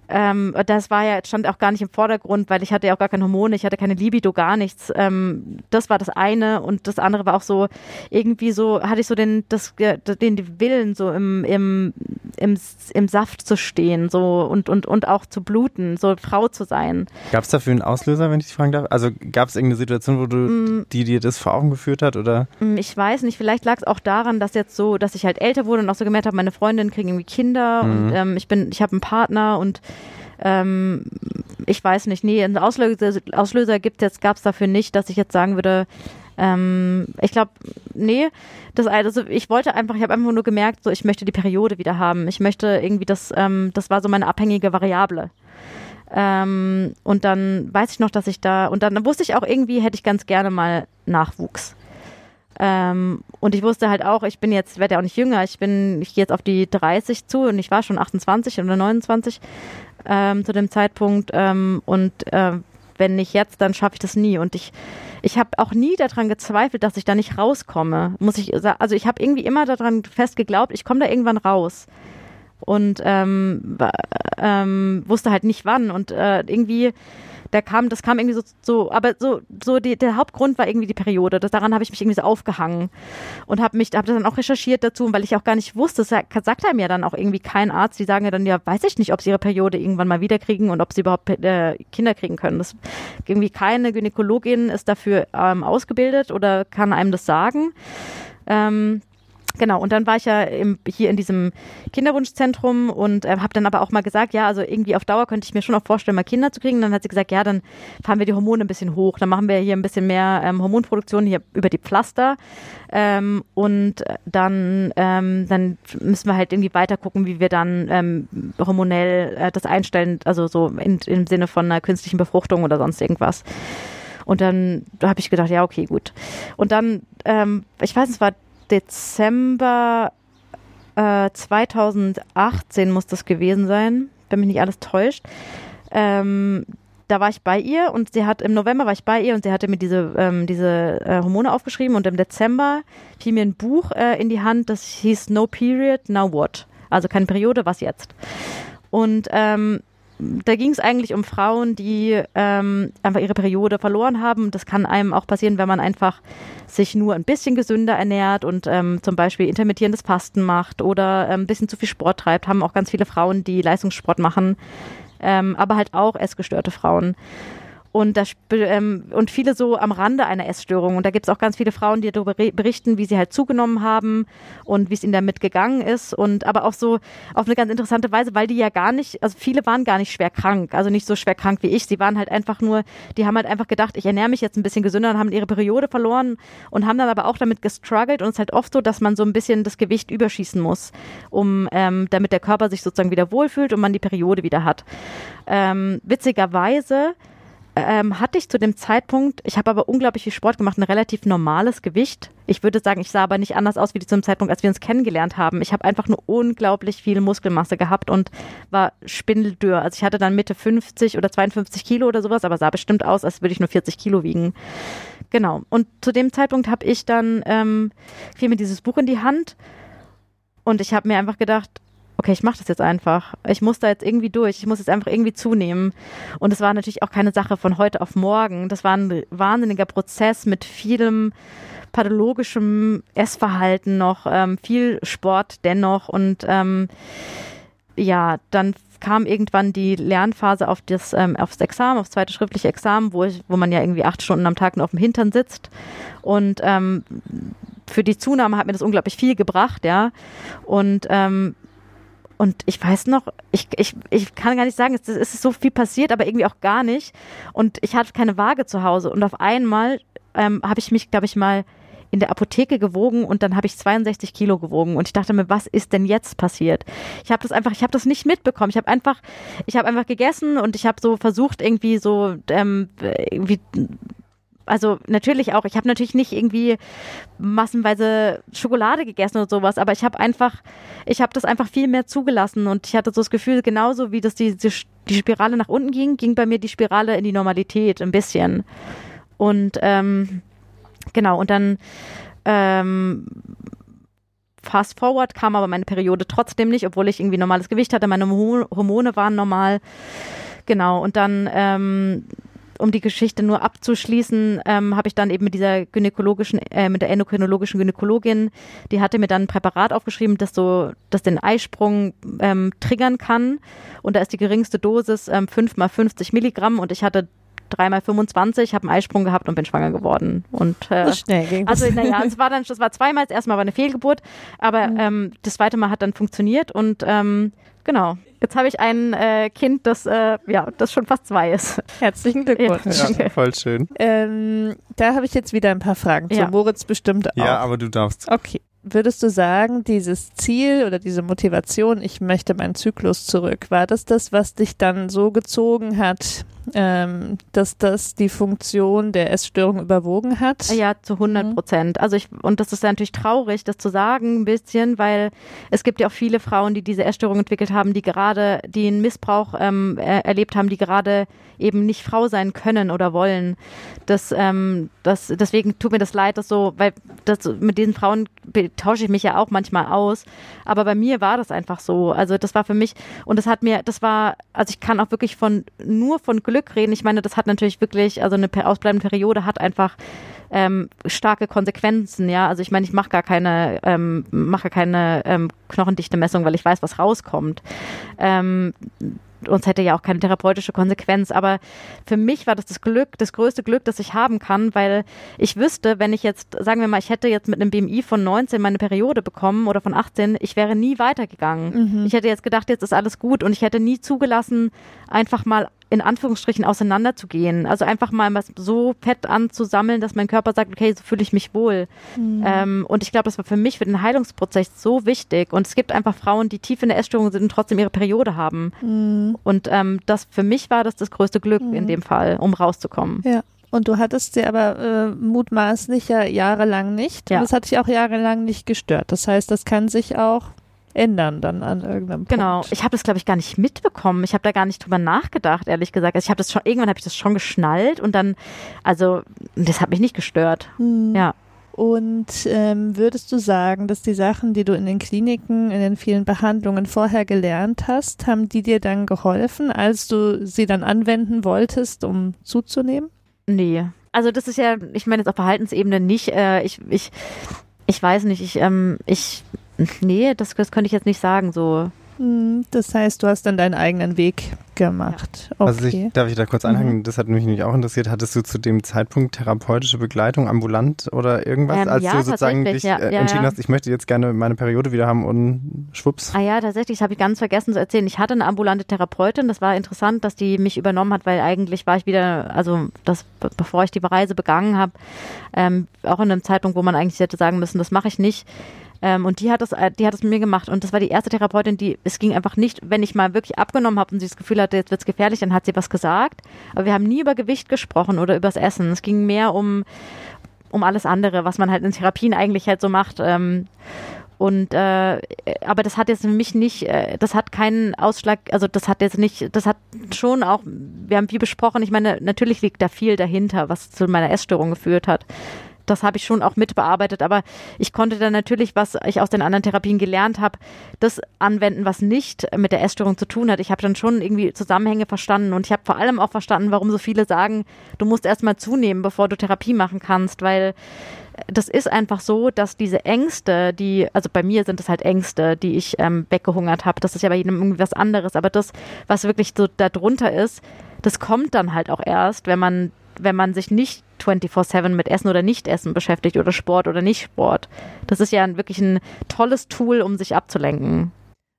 Ähm, das war ja, stand auch gar nicht im Vordergrund, weil ich hatte ja auch gar keine Hormone, ich hatte keine Libido, gar nichts. Ähm, das war das eine und das andere war auch so, irgendwie so, hatte ich so den, das, den Willen, so im, im, im, im Saft zu stehen, so und, und, und auch zu bluten, so Frau zu sein. Gab es dafür einen Auslöser, wenn ich dich fragen darf? Also gab es irgendeine Situation, wo du, Mm. die dir das vor Augen geführt hat? Oder? Hm, Ich weiß nicht, vielleicht lag es auch daran, dass jetzt so, dass ich halt älter wurde und auch so gemerkt habe, meine Freundinnen kriegen irgendwie Kinder Mhm. und ähm, ich bin, ich habe einen Partner und ähm, ich weiß nicht, nee, einen Auslöser, Auslöser gibt jetzt, gab es dafür nicht, dass ich jetzt sagen würde, ähm, ich glaube, nee, das also ich wollte einfach, ich habe einfach nur gemerkt, so ich möchte die Periode wieder haben. Ich möchte irgendwie das, ähm, das war so meine abhängige Variable. Ähm, und dann weiß ich noch, dass ich da, und dann wusste ich auch irgendwie, hätte ich ganz gerne mal Nachwuchs. Ähm, und ich wusste halt auch, ich bin jetzt, werde ja auch nicht jünger, ich bin, ich gehe jetzt auf die 30 zu und ich war schon 28 oder 29 ähm, zu dem Zeitpunkt. Ähm, und äh, wenn nicht jetzt, dann schaffe ich das nie. Und ich, ich habe auch nie daran gezweifelt, dass ich da nicht rauskomme. Muss ich. Also ich habe irgendwie immer daran fest geglaubt, ich komme da irgendwann raus. Und ähm, ähm, wusste halt nicht wann. Und äh, irgendwie da kam, das kam irgendwie so, so aber so, so die, der Hauptgrund war irgendwie die Periode. Das, daran habe ich mich irgendwie so aufgehangen und habe mich, habe dann auch recherchiert dazu, weil ich auch gar nicht wusste, das sagt einem ja dann auch irgendwie kein Arzt, die sagen ja dann, ja, weiß ich nicht, ob sie ihre Periode irgendwann mal wieder kriegen und ob sie überhaupt äh, Kinder kriegen können. Das irgendwie keine Gynäkologin ist dafür ähm, ausgebildet oder kann einem das sagen. Ähm, Genau, und dann war ich ja im, hier in diesem Kinderwunschzentrum und äh, habe dann aber auch mal gesagt, ja, also irgendwie auf Dauer könnte ich mir schon auch vorstellen, mal Kinder zu kriegen. Und dann hat sie gesagt, ja, dann fahren wir die Hormone ein bisschen hoch, dann machen wir hier ein bisschen mehr ähm, Hormonproduktion hier über die Pflaster ähm, und dann, ähm, dann müssen wir halt irgendwie weiter gucken, wie wir dann ähm, hormonell äh, das einstellen, also so in, im Sinne von einer künstlichen Befruchtung oder sonst irgendwas. Und dann da habe ich gedacht, ja, okay, gut. Und dann, ähm, ich weiß, es war Dezember äh, 2018 muss das gewesen sein, wenn mich nicht alles täuscht. Ähm, da war ich bei ihr und sie hat im November war ich bei ihr und sie hatte mir diese ähm, diese äh, Hormone aufgeschrieben und im Dezember fiel mir ein Buch äh, in die Hand, das hieß No Period, Now What? Also keine Periode, was jetzt? Und ähm, da ging es eigentlich um Frauen, die ähm, einfach ihre Periode verloren haben. Das kann einem auch passieren, wenn man einfach sich nur ein bisschen gesünder ernährt und ähm, zum Beispiel intermittierendes Fasten macht oder ähm, ein bisschen zu viel Sport treibt. Haben auch ganz viele Frauen, die Leistungssport machen, ähm, aber halt auch essgestörte Frauen und, das, ähm, und viele so am Rande einer Essstörung. Und da gibt es auch ganz viele Frauen, die darüber berichten, wie sie halt zugenommen haben und wie es ihnen damit gegangen ist. Und aber auch so auf eine ganz interessante Weise, weil die ja gar nicht, also viele waren gar nicht schwer krank, also nicht so schwer krank wie ich. Sie waren halt einfach nur, die haben halt einfach gedacht, ich ernähre mich jetzt ein bisschen gesünder und haben ihre Periode verloren und haben dann aber auch damit gestruggelt. Und es ist halt oft so, dass man so ein bisschen das Gewicht überschießen muss, um ähm, damit der Körper sich sozusagen wieder wohlfühlt und man die Periode wieder hat. Ähm, witzigerweise ähm, hatte ich zu dem Zeitpunkt, ich habe aber unglaublich viel Sport gemacht, ein relativ normales Gewicht. Ich würde sagen, ich sah aber nicht anders aus wie zu dem Zeitpunkt, als wir uns kennengelernt haben. Ich habe einfach nur unglaublich viel Muskelmasse gehabt und war spindeldürr. Also ich hatte dann Mitte 50 oder 52 Kilo oder sowas, aber sah bestimmt aus, als würde ich nur 40 Kilo wiegen. Genau. Und zu dem Zeitpunkt habe ich dann, ähm, fiel mir dieses Buch in die Hand und ich habe mir einfach gedacht, okay, ich mache das jetzt einfach. Ich muss da jetzt irgendwie durch. Ich muss jetzt einfach irgendwie zunehmen. Und es war natürlich auch keine Sache von heute auf morgen. Das war ein wahnsinniger Prozess mit vielem pathologischem Essverhalten noch, ähm, viel Sport dennoch und ähm, ja, dann kam irgendwann die Lernphase auf das ähm, aufs Examen, aufs zweite schriftliche Examen, wo ich, wo man ja irgendwie acht Stunden am Tag nur auf dem Hintern sitzt und ähm, für die Zunahme hat mir das unglaublich viel gebracht, ja und ähm, und ich weiß noch, ich, ich, ich kann gar nicht sagen, es, ist so viel passiert, aber irgendwie auch gar nicht. Und ich hatte keine Waage zu Hause. Und auf einmal ähm, habe ich mich, glaube ich, mal in der Apotheke gewogen und dann habe ich 62 Kilo gewogen und ich dachte mir, was ist denn jetzt passiert? Ich habe das einfach, ich habe das nicht mitbekommen. Ich habe einfach, ich habe einfach gegessen und ich habe so versucht irgendwie so ähm, irgendwie also natürlich auch, ich habe natürlich nicht irgendwie massenweise Schokolade gegessen oder sowas, aber ich habe einfach, ich habe das einfach viel mehr zugelassen und ich hatte so das Gefühl, genauso wie das die, die, die Spirale nach unten ging, ging bei mir die Spirale in die Normalität ein bisschen. Und ähm, genau, und dann ähm, fast forward kam aber meine Periode trotzdem nicht, obwohl ich irgendwie normales Gewicht hatte, meine Hormone waren normal. Genau, und dann ähm, um die Geschichte nur abzuschließen, ähm, habe ich dann eben mit dieser gynäkologischen, äh, mit der endokrinologischen Gynäkologin, die hatte mir dann ein Präparat aufgeschrieben, das so, das den Eisprung ähm, triggern kann. Und da ist die geringste Dosis ähm, 5 mal 50 Milligramm und ich hatte dreimal 25, habe einen Eisprung gehabt und bin schwanger geworden. Und äh, so schnell ging Also naja, es war dann, das war zweimal, das erste Mal war eine Fehlgeburt, aber mhm. ähm, das zweite Mal hat dann funktioniert und ähm, Genau. Jetzt habe ich ein äh, Kind, das äh, ja, das schon fast zwei ist. Herzlichen Glückwunsch. Ja, ja voll schön. Ähm, da habe ich jetzt wieder ein paar Fragen zu. Ja. Moritz bestimmt auch. Ja, aber du darfst. Okay. Würdest du sagen, dieses Ziel oder diese Motivation, ich möchte meinen Zyklus zurück, war das das, was dich dann so gezogen hat, ähm, dass das die Funktion der Essstörung überwogen hat? Ja, zu 100 Prozent. Also ich, und das ist natürlich traurig, das zu sagen ein bisschen, weil es gibt ja auch viele Frauen, die diese Essstörung entwickelt haben, die gerade, die einen Missbrauch ähm, er, erlebt haben, die gerade eben nicht Frau sein können oder wollen. Das, ähm, das, deswegen tut mir das leid, dass so, weil das, mit diesen Frauen tausche ich mich ja auch manchmal aus. Aber bei mir war das einfach so. Also das war für mich, und das hat mir, das war, also ich kann auch wirklich von, nur von Glück reden. Ich meine, das hat natürlich wirklich, also eine ausbleibende Periode hat einfach ähm, starke Konsequenzen, ja. Also ich meine, ich mache gar keine, ähm, mache keine ähm, knochendichte Messung, weil ich weiß, was rauskommt. Ähm, uns hätte ja auch keine therapeutische Konsequenz. Aber für mich war das das Glück, das größte Glück, das ich haben kann, weil ich wüsste, wenn ich jetzt, sagen wir mal, ich hätte jetzt mit einem BMI von 19 meine Periode bekommen oder von 18, ich wäre nie weitergegangen. Mhm. Ich hätte jetzt gedacht, jetzt ist alles gut und ich hätte nie zugelassen, einfach mal in Anführungsstrichen auseinanderzugehen. Also einfach mal was so fett anzusammeln, dass mein Körper sagt, okay, so fühle ich mich wohl. Mhm. Ähm, und ich glaube, das war für mich, für den Heilungsprozess so wichtig. Und es gibt einfach Frauen, die tief in der Essstörung sind und trotzdem ihre Periode haben. Mhm. Und ähm, das für mich war das das größte Glück mhm. in dem Fall, um rauszukommen. Ja. Und du hattest sie aber äh, mutmaßlich ja jahrelang nicht. Ja. Und das hat dich auch jahrelang nicht gestört. Das heißt, das kann sich auch ändern dann an irgendeinem genau. Punkt. Genau. Ich habe das glaube ich gar nicht mitbekommen. Ich habe da gar nicht drüber nachgedacht, ehrlich gesagt. Also ich habe das schon irgendwann habe ich das schon geschnallt und dann also das hat mich nicht gestört. Hm. Ja. Und ähm, würdest du sagen, dass die Sachen, die du in den Kliniken, in den vielen Behandlungen vorher gelernt hast, haben die dir dann geholfen, als du sie dann anwenden wolltest, um zuzunehmen? Nee. Also das ist ja, ich meine jetzt auf Verhaltensebene nicht. Äh, ich, ich, ich weiß nicht. Ich, ähm, ich Nee, das, das könnte ich jetzt nicht sagen, so. Hm, das heißt, du hast dann deinen eigenen Weg gemacht. Ja. Okay. Also ich, darf ich da kurz anhängen? Mhm. Das hat mich nämlich auch interessiert. Hattest du zu dem Zeitpunkt therapeutische Begleitung ambulant oder irgendwas, ähm, als ja, du sozusagen dich ja, äh, entschieden hast, ich möchte jetzt gerne meine Periode wieder haben und schwupps? Ah ja, tatsächlich, das habe ich ganz vergessen zu erzählen. Ich hatte eine ambulante Therapeutin. Das war interessant, dass die mich übernommen hat, weil eigentlich war ich wieder, also das, bevor ich die Reise begangen habe, ähm, auch in einem Zeitpunkt, wo man eigentlich hätte sagen müssen, das mache ich nicht ähm, und die hat das, äh, die hat es mit mir gemacht. Und das war die erste Therapeutin, die, es ging einfach nicht, wenn ich mal wirklich abgenommen habe und sie das Gefühl hatte, jetzt wird's gefährlich, dann hat sie was gesagt. Aber wir haben nie über Gewicht gesprochen oder übers Essen. Es ging mehr um, um alles andere, was man halt in Therapien eigentlich halt so macht. Ähm, und äh, aber das hat jetzt für mich nicht, äh, das hat keinen Ausschlag, also das hat jetzt nicht, das hat schon auch, wir haben viel besprochen, ich meine, natürlich liegt da viel dahinter, was zu meiner Essstörung geführt hat das habe ich schon auch mitbearbeitet, aber ich konnte dann natürlich, was ich aus den anderen Therapien gelernt habe, das anwenden, was nicht mit der Essstörung zu tun hat. Ich habe dann schon irgendwie Zusammenhänge verstanden und ich habe vor allem auch verstanden, warum so viele sagen, du musst erstmal zunehmen, bevor du Therapie machen kannst, weil das ist einfach so, dass diese Ängste, die, also bei mir sind es halt Ängste, die ich ähm, weggehungert habe. Das ist ja bei jedem irgendwie was anderes. Aber das, was wirklich so darunter ist, das kommt dann halt auch erst, wenn man wenn man sich nicht 24-7 mit Essen oder Nicht-Essen beschäftigt oder Sport oder Nicht-Sport. Das ist ja wirklich ein tolles Tool, um sich abzulenken.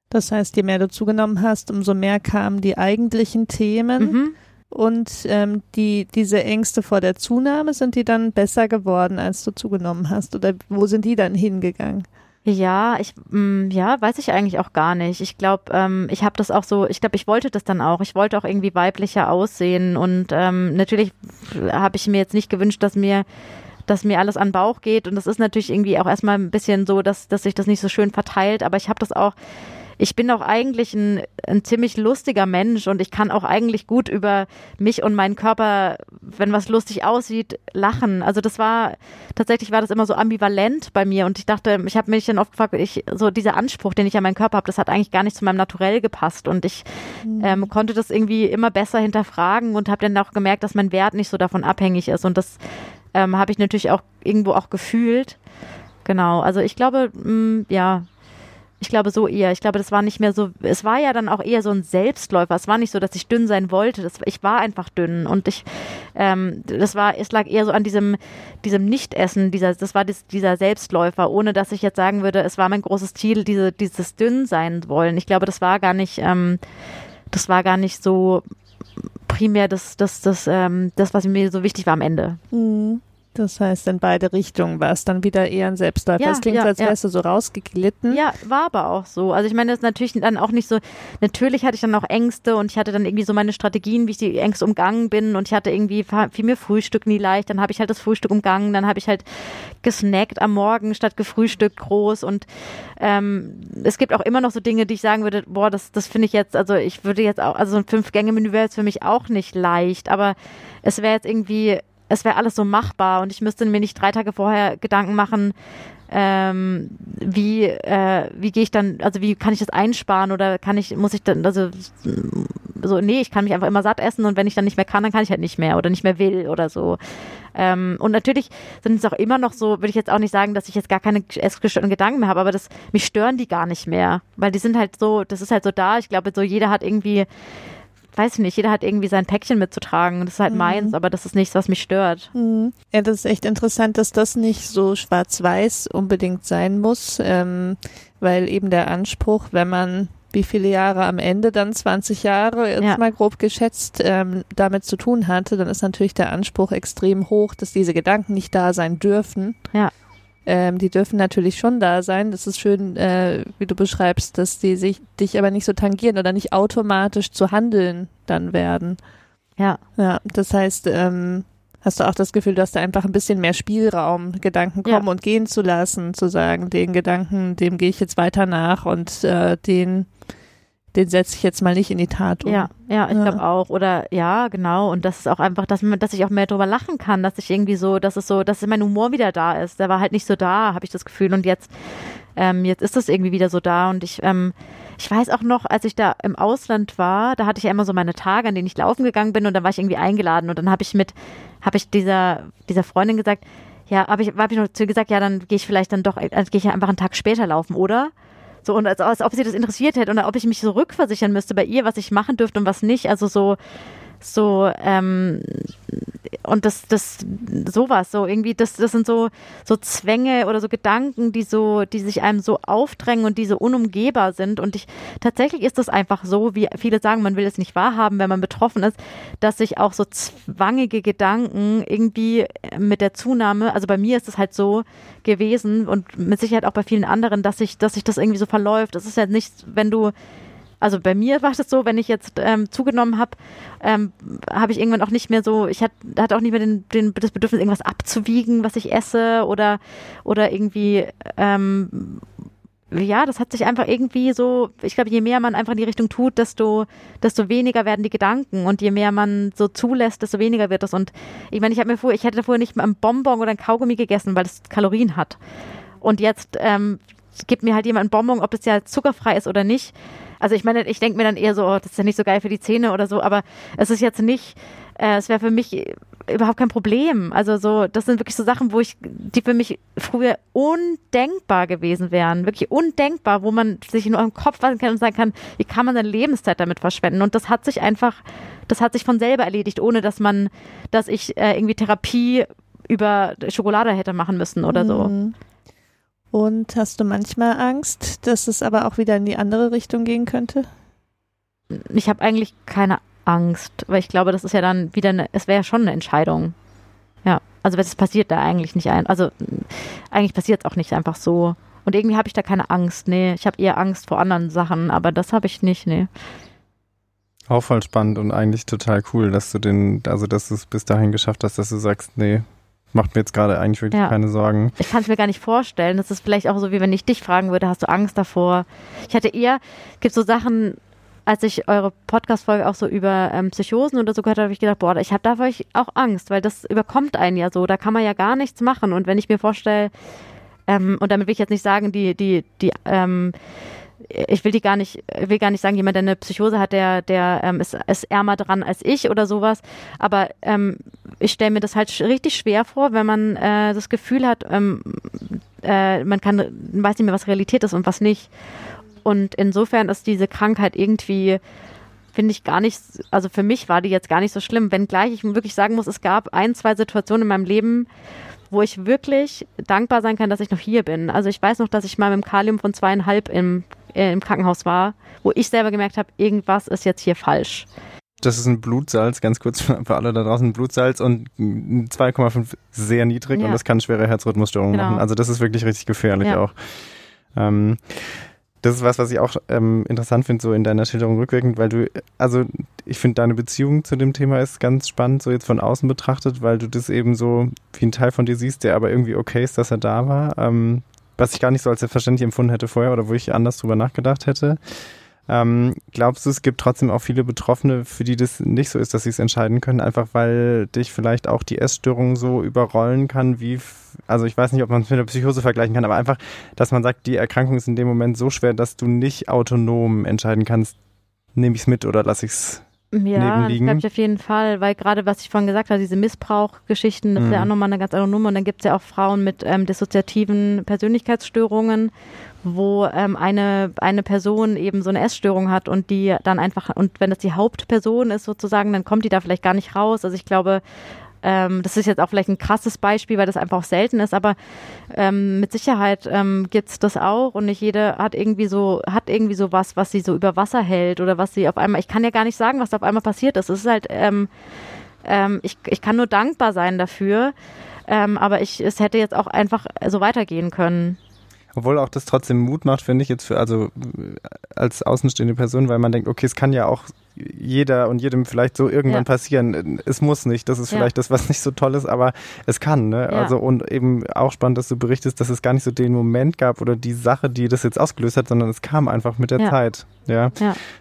Das heißt, je mehr du zugenommen hast, umso mehr kamen die eigentlichen Themen. Mhm. Und ähm, die, diese Ängste vor der Zunahme, sind die dann besser geworden, als du zugenommen hast? Oder wo sind die dann hingegangen? Ja, ich mh, mm, ja, weiß ich eigentlich auch gar nicht. Ich glaube, ähm, ich habe das auch so, ich glaube, ich wollte das dann auch. Ich wollte auch irgendwie weiblicher aussehen und ähm, natürlich habe ich mir jetzt nicht gewünscht, dass mir dass mir alles an Bauch geht und das ist natürlich irgendwie auch erstmal ein bisschen so, dass dass sich das nicht so schön verteilt, aber ich habe das auch ich bin auch eigentlich ein, ein ziemlich lustiger Mensch und ich kann auch eigentlich gut über mich und meinen Körper, wenn was lustig aussieht, lachen. Also das war tatsächlich war das immer so ambivalent bei mir und ich dachte, ich habe mich dann oft gefragt, ich so dieser Anspruch, den ich an meinen Körper habe, das hat eigentlich gar nicht zu meinem Naturell gepasst und ich mhm. ähm, konnte das irgendwie immer besser hinterfragen und habe dann auch gemerkt, dass mein Wert nicht so davon abhängig ist und das ähm, habe ich natürlich auch irgendwo auch gefühlt. Genau, also ich glaube, mh, mm, ja, ich glaube so eher. Ich glaube, das war nicht mehr so, es war ja dann auch eher so ein Selbstläufer. Es war nicht so, dass ich dünn sein wollte. Das, ich war einfach dünn und ich, ähm, das war, es lag eher so an diesem, diesem Nichtessen, dieser, das war das, dieser Selbstläufer, ohne dass ich jetzt sagen würde, es war mein großes Ziel, diese, dieses dünn sein wollen. Ich glaube, das war gar nicht, ähm, das war gar nicht so primär das, das, das, ähm, das, was mir so wichtig war am Ende. Mhm. Das heißt, in beide Richtungen war es dann wieder eher ein Selbstläufer. Ja, das klingt, ja, als ja. wärst du so rausgeglitten. Ja, war aber auch so. Also ich meine, das ist natürlich dann auch nicht so, natürlich hatte ich dann auch Ängste und ich hatte dann irgendwie so meine Strategien, wie ich die Ängste umgangen bin und ich hatte irgendwie, fiel mir Frühstück nie leicht, dann habe ich halt das Frühstück umgangen, dann habe ich halt gesnackt am Morgen statt gefrühstückt groß und ähm, es gibt auch immer noch so Dinge, die ich sagen würde, boah, das, das finde ich jetzt, also ich würde jetzt auch, also so ein Fünf-Gänge-Menü wäre jetzt für mich auch nicht leicht, aber es wäre jetzt irgendwie, es wäre alles so machbar und ich müsste mir nicht drei Tage vorher Gedanken machen, ähm, wie, äh, wie gehe ich dann, also wie kann ich das einsparen oder kann ich, muss ich dann, also so, nee, ich kann mich einfach immer satt essen und wenn ich dann nicht mehr kann, dann kann ich halt nicht mehr oder nicht mehr will oder so. Ähm, und natürlich sind es auch immer noch so, würde ich jetzt auch nicht sagen, dass ich jetzt gar keine essgestörten Gedanken mehr habe, aber das, mich stören die gar nicht mehr, weil die sind halt so, das ist halt so da. Ich glaube, so jeder hat irgendwie, weiß ich nicht, jeder hat irgendwie sein Päckchen mitzutragen. Das ist halt Mhm. meins, aber das ist nichts, was mich stört. Mhm. Ja, das ist echt interessant, dass das nicht so schwarz-weiß unbedingt sein muss, ähm, weil eben der Anspruch, wenn man wie viele Jahre am Ende dann 20 Jahre jetzt Ja. mal grob geschätzt ähm, damit zu tun hatte, dann ist natürlich der Anspruch extrem hoch, dass diese Gedanken nicht da sein dürfen. Ja. Ähm, die dürfen natürlich schon da sein. Das ist schön, äh, wie du beschreibst, dass die sich dich aber nicht so tangieren oder nicht automatisch zu handeln dann werden. Ja. Ja, das heißt, ähm, hast du auch das Gefühl, du hast da einfach ein bisschen mehr Spielraum, Gedanken Ja. kommen und gehen zu lassen, zu sagen, den Gedanken, dem gehe ich jetzt weiter nach und äh, den, den setze ich jetzt mal nicht in die Tat um. Ja, ja, ich Ja. glaube auch. Oder ja, genau. Und das ist auch einfach, dass, man, dass ich auch mehr drüber lachen kann, dass ich irgendwie so, dass es so, dass mein Humor wieder da ist. Der war halt nicht so da, habe ich das Gefühl. Und jetzt, ähm, jetzt ist das irgendwie wieder so da. Und ich, ähm, ich weiß auch noch, als ich da im Ausland war, da hatte ich ja immer so meine Tage, an denen ich laufen gegangen bin und dann war ich irgendwie eingeladen und dann habe ich mit, habe ich dieser, dieser Freundin gesagt, ja, habe ich, hab ich noch zu ihr gesagt, ja, dann gehe ich vielleicht dann doch, also gehe ich einfach einen Tag später laufen, oder? So, und als, als ob sie das interessiert hätte und ob ich mich so rückversichern müsste bei ihr, was ich machen dürfte und was nicht. Also so, so, ähm, und das, das, sowas, so irgendwie, das, das sind so, so Zwänge oder so Gedanken, die so, die sich einem so aufdrängen und die so unumgehbar sind. Und ich, tatsächlich ist das einfach so, wie viele sagen, man will es nicht wahrhaben, wenn man betroffen ist, dass sich auch so zwangige Gedanken irgendwie mit der Zunahme, also bei mir ist es halt so gewesen und mit Sicherheit auch bei vielen anderen, dass sich, dass sich das irgendwie so verläuft. Das ist ja nicht, wenn du also bei mir war das so, wenn ich jetzt ähm, zugenommen habe, ähm, habe ich irgendwann auch nicht mehr so, ich hatte hatte auch nicht mehr den, den, das Bedürfnis, irgendwas abzuwiegen, was ich esse oder, oder irgendwie, ähm, ja, das hat sich einfach irgendwie so, ich glaube, je mehr man einfach in die Richtung tut, desto, desto weniger werden die Gedanken und je mehr man so zulässt, desto weniger wird das. Und ich meine, ich habe mir vorher, ich hätte vorher nicht mal einen Bonbon oder ein Kaugummi gegessen, weil es Kalorien hat. Und jetzt ähm, gibt mir halt jemand einen Bonbon, ob es ja zuckerfrei ist oder nicht. Also ich meine, ich denke mir dann eher so, oh, das ist ja nicht so geil für die Zähne oder so, aber es ist jetzt nicht, äh, es wäre für mich überhaupt kein Problem. Also so, das sind wirklich so Sachen, wo ich, die für mich früher undenkbar gewesen wären, wirklich undenkbar, wo man sich nur im Kopf fassen kann und sagen kann, wie kann man seine Lebenszeit damit verschwenden? Und das hat sich einfach, das hat sich von selber erledigt, ohne dass man, dass ich äh, irgendwie Therapie über Schokolade hätte machen müssen oder so. Mhm. Und hast du manchmal Angst, dass es aber auch wieder in die andere Richtung gehen könnte? Ich habe eigentlich keine Angst, weil ich glaube, das ist ja dann wieder eine, es wäre ja schon eine Entscheidung. Ja, also es passiert da eigentlich nicht ein, also eigentlich passiert es auch nicht einfach so. Und irgendwie habe ich da keine Angst, nee. Ich habe eher Angst vor anderen Sachen, aber das habe ich nicht, nee. Auch voll spannend und eigentlich total cool, dass du den, also dass du es bis dahin geschafft hast, dass du sagst, nee, macht mir jetzt gerade eigentlich wirklich Ja. keine Sorgen. Ich kann es mir gar nicht vorstellen. Das ist vielleicht auch so, wie wenn ich dich fragen würde, hast du Angst davor? Ich hatte eher, gibt so Sachen, als ich eure Podcast-Folge auch so über ähm, Psychosen oder so gehört habe, habe ich gedacht, boah, ich habe davor auch Angst, weil das überkommt einen ja so. Da kann man ja gar nichts machen. Und wenn ich mir vorstelle, ähm, und damit will ich jetzt nicht sagen, die, die, die, ähm, ich will die gar nicht, will gar nicht sagen, jemand, der eine Psychose hat, der, der ähm, ist, ist ärmer dran als ich oder sowas. Aber ähm, ich stelle mir das halt richtig schwer vor, wenn man äh, das Gefühl hat, ähm, äh, man kann, weiß nicht mehr, was Realität ist und was nicht. Und insofern ist diese Krankheit irgendwie, finde ich gar nicht, also für mich war die jetzt gar nicht so schlimm, wenngleich ich wirklich sagen muss, es gab ein, zwei Situationen in meinem Leben, wo ich wirklich dankbar sein kann, dass ich noch hier bin. Also ich weiß noch, dass ich mal mit dem Kalium von zweieinhalb im, äh, im Krankenhaus war, wo ich selber gemerkt habe, irgendwas ist jetzt hier falsch. das ist ein Blutsalz, ganz kurz für alle da draußen, ein Blutsalz und 2,5 sehr niedrig ja. und das kann schwere Herzrhythmusstörungen genau. machen. Also das ist wirklich richtig gefährlich ja. auch. Ähm, das ist was, was ich auch ähm, interessant finde, so in deiner Schilderung rückwirkend, weil du, also ich finde deine Beziehung zu dem Thema ist ganz spannend, so jetzt von außen betrachtet, weil du das eben so wie ein Teil von dir siehst, der aber irgendwie okay ist, dass er da war, ähm, was ich gar nicht so als selbstverständlich empfunden hätte vorher oder wo ich anders drüber nachgedacht hätte. Ähm, glaubst du, es gibt trotzdem auch viele Betroffene, für die das nicht so ist, dass sie es entscheiden können, einfach weil dich vielleicht auch die Essstörung so überrollen kann, wie, also ich weiß nicht, ob man es mit der Psychose vergleichen kann, aber einfach, dass man sagt, die Erkrankung ist in dem Moment so schwer, dass du nicht autonom entscheiden kannst, nehme ich es mit oder lasse ich es ja, das glaube ich auf jeden Fall, weil gerade was ich vorhin gesagt habe, diese Missbrauchgeschichten, das mhm. ist ja auch nochmal eine ganz andere Nummer. Und dann gibt es ja auch Frauen mit ähm, dissoziativen Persönlichkeitsstörungen wo ähm, eine, eine Person eben so eine Essstörung hat und die dann einfach, und wenn das die Hauptperson ist sozusagen, dann kommt die da vielleicht gar nicht raus. Also ich glaube, ähm, das ist jetzt auch vielleicht ein krasses Beispiel, weil das einfach auch selten ist, aber ähm, mit Sicherheit ähm, gibt's das auch und nicht jede hat irgendwie so, hat irgendwie so was, was sie so über Wasser hält oder was sie auf einmal, ich kann ja gar nicht sagen, was da auf einmal passiert ist. Es ist halt, ähm, ähm, ich, ich kann nur dankbar sein dafür. Ähm, aber ich, es hätte jetzt auch einfach so weitergehen können. Obwohl auch das trotzdem Mut macht, finde ich jetzt für, also als außenstehende Person, weil man denkt, okay, es kann ja auch jeder und jedem vielleicht so irgendwann ja. passieren. Es muss nicht, das ist ja. vielleicht das, was nicht so toll ist, aber es kann. Ne? Ja. Also und eben auch spannend, dass du berichtest, dass es gar nicht so den Moment gab oder die Sache, die das jetzt ausgelöst hat, sondern es kam einfach mit der Zeit. Ja?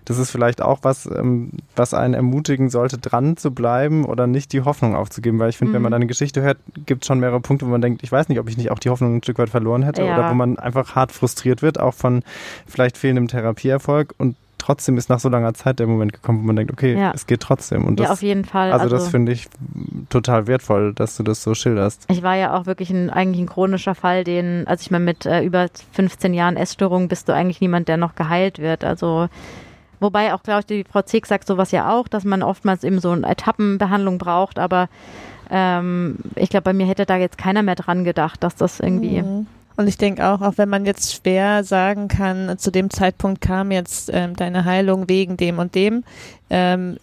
das ist vielleicht auch was, ähm, was einen ermutigen sollte, dran zu bleiben oder nicht die Hoffnung aufzugeben, weil ich finde, mhm. wenn man mhm. deine Geschichte hört, gibt es schon mehrere Punkte, wo man denkt, ich weiß nicht, ob ich nicht auch die Hoffnung ein Stück weit verloren hätte oder wo man einfach hart frustriert wird, auch von vielleicht fehlendem Therapieerfolg und trotzdem ist nach so langer Zeit der Moment gekommen, wo man denkt, okay, ja. es geht trotzdem. Und das, ja, auf jeden Fall. Also, also das finde ich total wertvoll, dass du das so schilderst. Ich war ja auch wirklich ein, eigentlich ein chronischer Fall, den, also ich meine, mit äh, über 15 Jahren Essstörung bist du eigentlich niemand, der noch geheilt wird. Also Wobei auch, glaube ich, die Frau Zieg sagt sowas ja auch, dass man oftmals eben so eine Etappenbehandlung braucht, aber ähm, ich glaube, bei mir hätte da jetzt keiner mehr dran gedacht, dass das irgendwie mhm. Und ich denke auch, auch wenn man jetzt schwer sagen kann, zu dem Zeitpunkt kam jetzt ähm, deine Heilung wegen dem und dem, ähm,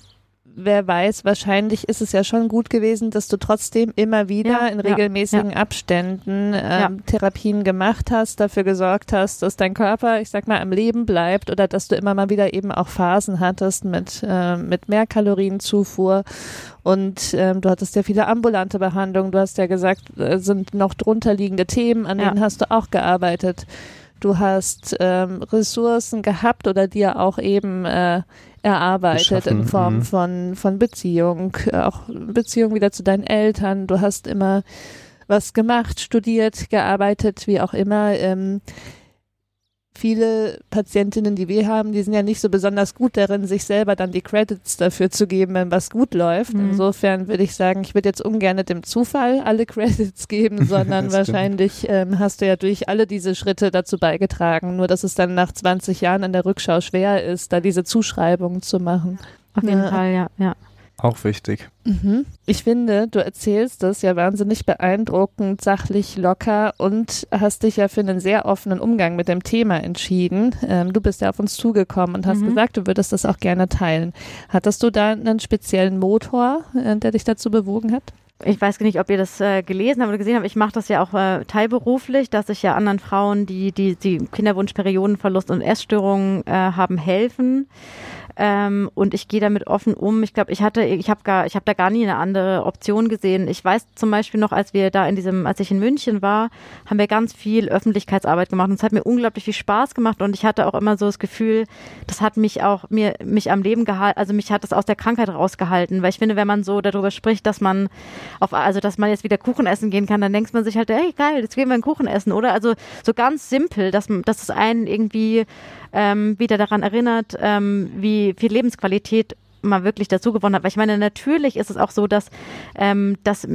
wer weiß, wahrscheinlich ist es ja schon gut gewesen, dass du trotzdem immer wieder ja, in regelmäßigen ja, Abständen ähm, Therapien gemacht hast, dafür gesorgt hast, dass dein Körper, ich sag mal, am Leben bleibt oder dass du immer mal wieder eben auch Phasen hattest mit, äh, mit mehr Kalorienzufuhr und ähm, du hattest ja viele ambulante Behandlungen. Du hast ja gesagt, äh, sind noch drunter liegende Themen, an denen hast du auch gearbeitet. Du hast ähm, Ressourcen gehabt oder dir auch eben äh, erarbeitet Geschaffen. in Form mhm. von, von Beziehung, auch Beziehung wieder zu deinen Eltern. Du hast immer was gemacht, studiert, gearbeitet, wie auch immer. Ähm, viele Patientinnen, die wir haben, die sind ja nicht so besonders gut darin, sich selber dann die Credits dafür zu geben, wenn was gut läuft. Mhm. Insofern würde ich sagen, ich würde jetzt ungern dem Zufall alle Credits geben, sondern wahrscheinlich ähm, hast du ja durch alle diese Schritte dazu beigetragen. Nur, dass es dann nach 20 Jahren in der Rückschau schwer ist, da diese Zuschreibungen zu machen. Auf jeden ja. Fall, ja, ja. Auch wichtig. Mhm. Ich finde, du erzählst das ja wahnsinnig beeindruckend, sachlich, locker und hast dich ja für einen sehr offenen Umgang mit dem Thema entschieden. Ähm, du bist ja auf uns zugekommen und hast mhm. gesagt, du würdest das auch gerne teilen. Hattest du da einen speziellen Motor, äh, der dich dazu bewogen hat? ich weiß nicht, ob ihr das äh, gelesen habt oder gesehen habt, ich mache das ja auch äh, teilberuflich, dass ich ja anderen Frauen, die die, die Kinderwunsch, Periodenverlust und Essstörungen äh, haben, helfen. Ähm, und ich gehe damit offen um. Ich glaube, ich hatte, ich habe gar, ich habe da gar nie eine andere Option gesehen. Ich weiß zum Beispiel noch, als wir da in diesem, als ich in München war, haben wir ganz viel Öffentlichkeitsarbeit gemacht und es hat mir unglaublich viel Spaß gemacht und ich hatte auch immer so das Gefühl, das hat mich auch mir mich am Leben gehalten, also mich hat das aus der Krankheit rausgehalten, weil ich finde, wenn man so darüber spricht, dass man auf, also dass man jetzt wieder Kuchen essen gehen kann, dann denkt man sich halt, hey geil, jetzt gehen wir einen Kuchen essen, oder? Also so ganz simpel, dass dass es einen irgendwie ähm, wieder daran erinnert, ähm, wie viel Lebensqualität mal wirklich dazu gewonnen hat. Weil ich meine, natürlich ist es auch so, dass, ähm, dass,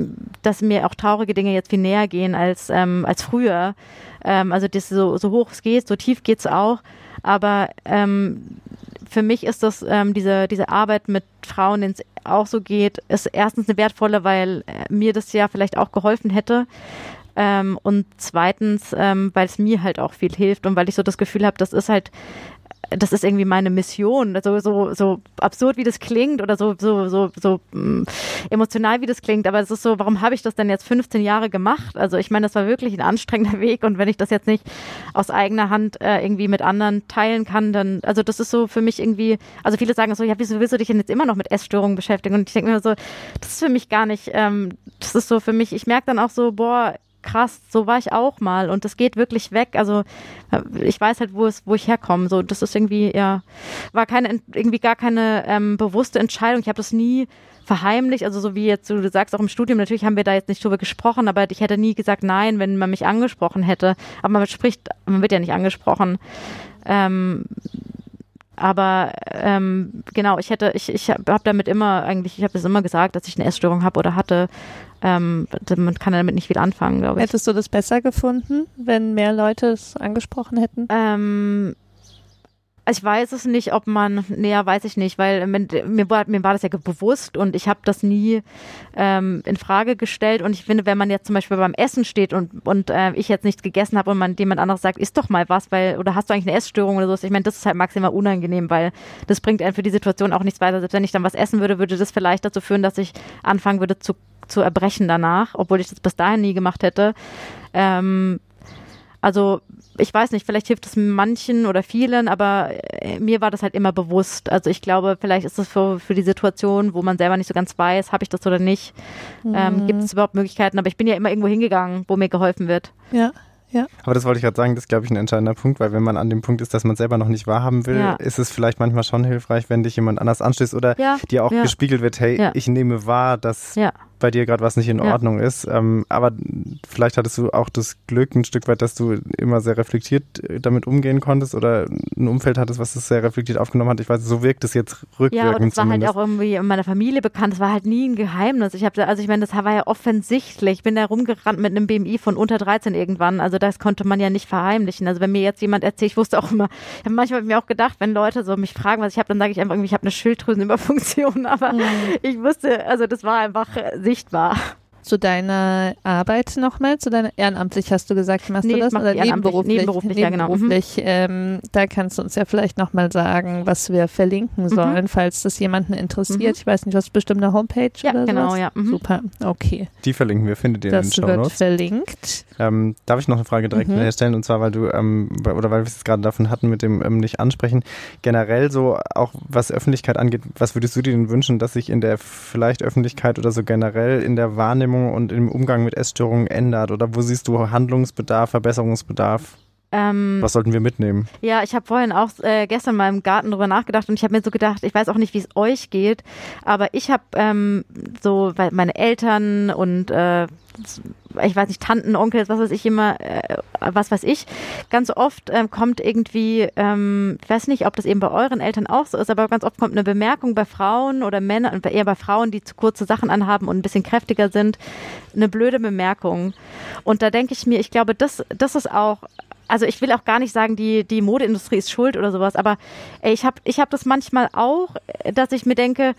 dass mir auch traurige Dinge jetzt viel näher gehen als, ähm, als früher. Ähm, also das so, so hoch es geht, so tief geht's auch. Aber ähm, für mich ist das ähm, diese, diese Arbeit mit Frauen, denen es auch so geht, ist erstens eine wertvolle, weil äh, mir das ja vielleicht auch geholfen hätte. Ähm, und zweitens, ähm, weil es mir halt auch viel hilft und weil ich so das Gefühl habe, das ist halt das ist irgendwie meine Mission. Also so, so absurd wie das klingt oder so, so, so, so mm, emotional wie das klingt, aber es ist so, warum habe ich das denn jetzt 15 Jahre gemacht? Also ich meine, das war wirklich ein anstrengender Weg und wenn ich das jetzt nicht aus eigener Hand äh, irgendwie mit anderen teilen kann, dann, also das ist so für mich irgendwie, also viele sagen so, ja, wieso willst du dich denn jetzt immer noch mit Essstörungen beschäftigen? Und ich denke mir so, das ist für mich gar nicht, ähm, das ist so für mich, ich merke dann auch so, boah, krass, so war ich auch mal und das geht wirklich weg. Also äh, ich weiß halt, wo es, wo ich herkomme. So, das ist irgendwie, ja, war keine, irgendwie gar keine ähm, bewusste Entscheidung. Ich habe das nie verheimlicht, also so wie jetzt du sagst, auch im Studium, natürlich haben wir da jetzt nicht drüber gesprochen, aber ich hätte nie gesagt nein, wenn man mich angesprochen hätte. Aber man spricht, man wird ja nicht angesprochen. Ähm, aber ähm, genau, ich hätte, ich, ich habe damit immer eigentlich, ich habe es immer gesagt, dass ich eine Essstörung habe oder hatte. Ähm, man kann damit nicht viel anfangen, glaube ich. Hättest du das besser gefunden, wenn mehr Leute es angesprochen hätten? Ähm, ich weiß es nicht, ob man, näher weiß ich nicht, weil mir war, mir war das ja bewusst und ich habe das nie ähm, in Frage gestellt. Und ich finde, wenn man jetzt zum Beispiel beim Essen steht und, und äh, ich jetzt nichts gegessen habe und man jemand anderes sagt, isst doch mal was, weil, oder hast du eigentlich eine Essstörung oder so, ich meine, das ist halt maximal unangenehm, weil das bringt einen für die Situation auch nichts weiter. Selbst wenn ich dann was essen würde, würde das vielleicht dazu führen, dass ich anfangen würde zu, zu erbrechen danach, obwohl ich das bis dahin nie gemacht hätte. Ähm, also ich weiß nicht, vielleicht hilft es manchen oder vielen, aber äh, mir war das halt immer bewusst. Also ich glaube, vielleicht ist es für, für die Situation, wo man selber nicht so ganz weiß, habe ich das oder nicht, ähm, mhm. ähm, gibt es überhaupt Möglichkeiten. Aber ich bin ja immer irgendwo hingegangen, wo mir geholfen wird. Ja. Ja. Aber das wollte ich gerade sagen, das ist, glaube ich, ein entscheidender Punkt, weil wenn man an dem Punkt ist, dass man selber noch nicht wahrhaben will, ja. ist es vielleicht manchmal schon hilfreich, wenn dich jemand anders anstößt oder ja. dir auch ja. gespiegelt wird, hey, ich nehme wahr, dass bei dir gerade was nicht in Ordnung ist. Ähm, aber vielleicht hattest du auch das Glück ein Stück weit, dass du immer sehr reflektiert äh, damit umgehen konntest oder ein Umfeld hattest, was das sehr reflektiert aufgenommen hat. Ich weiß, so wirkt es jetzt rückwirkend. Ja, und es war halt auch irgendwie in meiner Familie bekannt. Es war halt nie ein Geheimnis. Ich habe, also ich meine, das war ja offensichtlich. Ich bin da rumgerannt mit einem BMI von unter 13 irgendwann. Also das konnte man ja nicht verheimlichen. Also wenn mir jetzt jemand erzählt, ich wusste auch immer, ich habe manchmal mir auch gedacht, wenn Leute so mich fragen, was ich habe, dann sage ich einfach irgendwie, ich habe eine Schilddrüsenüberfunktion. Aber mhm. ich wusste, also das war einfach sichtbar zu deiner Arbeit nochmal, zu deiner ehrenamtlich hast du gesagt, machst nee, du das oder nebenberuflich? Nebenberuflich, ja genau. Mhm. Ähm, da kannst du uns ja vielleicht nochmal sagen, was wir verlinken mhm. sollen, mhm. falls das jemanden interessiert. Mhm. Ich weiß nicht, was bestimmt eine Homepage ja, oder genau, sowas? ja. Mhm. Super, okay. Die verlinken wir, findet ihr das in den Show Notes. Das wird verlinkt. Ähm, darf ich noch eine Frage direkt mhm. stellen und zwar, weil du ähm, oder weil wir es gerade davon hatten mit dem ähm, nicht ansprechen. Generell so auch was Öffentlichkeit angeht, was würdest du dir denn wünschen, dass sich in der vielleicht Öffentlichkeit oder so generell in der Wahrnehmung und im Umgang Umgang mit Essstörungen ändert? Oder wo siehst du Handlungsbedarf, Verbesserungsbedarf? Ähm, Was sollten wir mitnehmen? Ja, ich habe vorhin auch äh, gestern mal im Garten drüber nachgedacht und ich habe mir so gedacht, ich weiß auch nicht, wie es euch geht, aber ich habe ähm, so, weil meine Eltern und äh, ich weiß nicht, Tanten, Onkel, was weiß ich immer, äh, was weiß ich, ganz oft ähm, kommt irgendwie, ähm, ich weiß nicht, ob das eben bei euren Eltern auch so ist, aber ganz oft kommt eine Bemerkung bei Frauen oder Männern, eher bei Frauen, die zu kurze Sachen anhaben und ein bisschen kräftiger sind, eine blöde Bemerkung. Und da denke ich mir, ich glaube, das, das ist auch also ich will auch gar nicht sagen, die, die Modeindustrie ist schuld oder sowas, aber ich habe ich hab das manchmal auch, dass ich mir denke,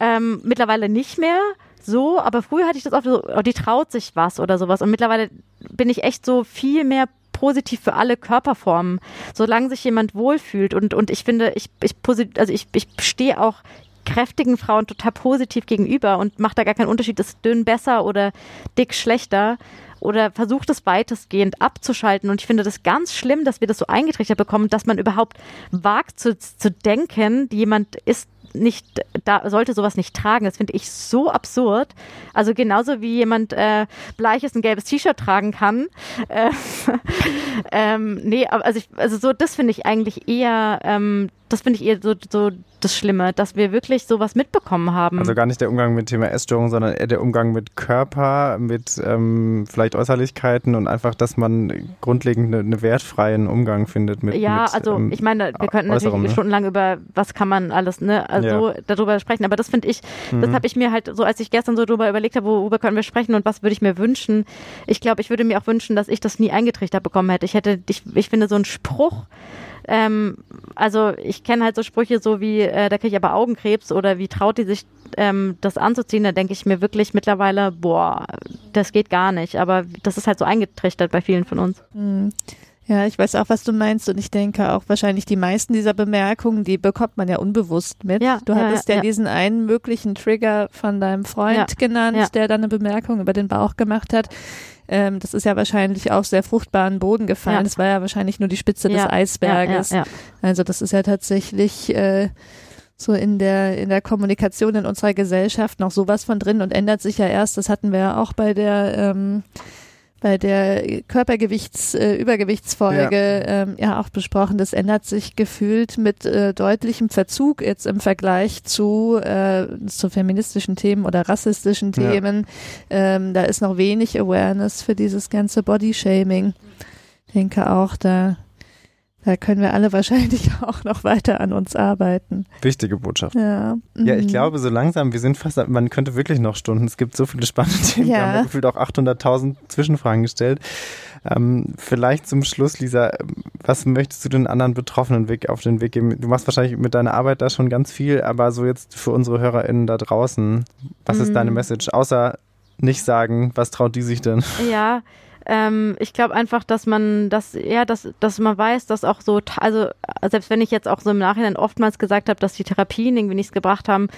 ähm, mittlerweile nicht mehr so, aber früher hatte ich das oft so, oh, die traut sich was oder sowas und mittlerweile bin ich echt so viel mehr positiv für alle Körperformen, solange sich jemand wohlfühlt und, und ich finde, ich, ich, also ich, ich stehe auch kräftigen Frauen total positiv gegenüber und mache da gar keinen Unterschied, ist dünn besser oder dick schlechter oder versucht es weitestgehend abzuschalten. Und ich finde das ganz schlimm, dass wir das so eingetrichtert bekommen, dass man überhaupt wagt zu, zu denken, jemand ist nicht, da sollte sowas nicht tragen. Das finde ich so absurd. Also genauso wie jemand äh, bleiches ein gelbes T-Shirt tragen kann. Äh, ähm, nee, also ich, also so, das finde ich eigentlich eher, ähm, das finde ich eher so, so das Schlimme, dass wir wirklich sowas mitbekommen haben. Also gar nicht der Umgang mit Thema Essstörung, sondern eher der Umgang mit Körper, mit ähm, vielleicht Äußerlichkeiten und einfach, dass man grundlegend einen eine wertfreien Umgang findet mit Ja, mit, also ähm, ich meine, wir könnten natürlich ne? stundenlang über was kann man alles, ne, also ja. darüber sprechen, aber das finde ich, mhm. das habe ich mir halt so, als ich gestern so darüber überlegt habe, worüber können wir sprechen und was würde ich mir wünschen. Ich glaube, ich würde mir auch wünschen, dass ich das nie eingetrichtert bekommen hätte. Ich hätte, ich, ich finde so ein Spruch, ähm, also ich kenne halt so Sprüche so wie, äh, da kriege ich aber Augenkrebs oder wie traut die sich ähm, das anzuziehen, da denke ich mir wirklich mittlerweile, boah, das geht gar nicht. Aber das ist halt so eingetrichtert bei vielen von uns. Mhm. Ja, ich weiß auch, was du meinst und ich denke auch wahrscheinlich die meisten dieser Bemerkungen, die bekommt man ja unbewusst mit. Ja, du ja, hattest ja, ja. diesen einen möglichen Trigger von deinem Freund Ja, genannt, ja. der dann eine Bemerkung über den Bauch gemacht hat. Ähm, das ist ja wahrscheinlich auf sehr fruchtbaren Boden gefallen. Ja. Das war ja wahrscheinlich nur die Spitze des Ja, Eisberges. Ja, ja, Also das ist ja tatsächlich äh, so in der in der Kommunikation in unserer Gesellschaft noch sowas von drin und ändert sich ja erst. Das hatten wir ja auch bei der ähm, bei der Körpergewichts äh, Übergewichtsfolge ähm, ja auch besprochen. Das ändert sich gefühlt mit äh, deutlichem Verzug jetzt im Vergleich zu äh, zu feministischen Themen oder rassistischen Ja. Themen. Ähm, da ist noch wenig Awareness für dieses ganze Bodyshaming. Ich denke auch, da da können wir alle wahrscheinlich auch noch weiter an uns arbeiten. Wichtige Botschaft. Ja, Ja, ich Mhm. glaube, so langsam, wir sind fast, man könnte wirklich noch Stunden. Es gibt so viele spannende Themen. Wir Ja. haben ja gefühlt auch 800.000 Zwischenfragen gestellt. Ähm, vielleicht zum Schluss, Lisa, was möchtest du den anderen Betroffenen Weg auf den Weg geben? Du machst wahrscheinlich mit deiner Arbeit da schon ganz viel, aber so jetzt für unsere HörerInnen da draußen, was ist Mhm. deine Message? Außer nicht sagen, was traut die sich denn? Ja, ähm, ich glaube einfach, dass man das, ja, dass, dass man weiß, dass auch so, also selbst wenn ich jetzt auch so im Nachhinein oftmals gesagt habe, dass die Therapien irgendwie nichts gebracht haben,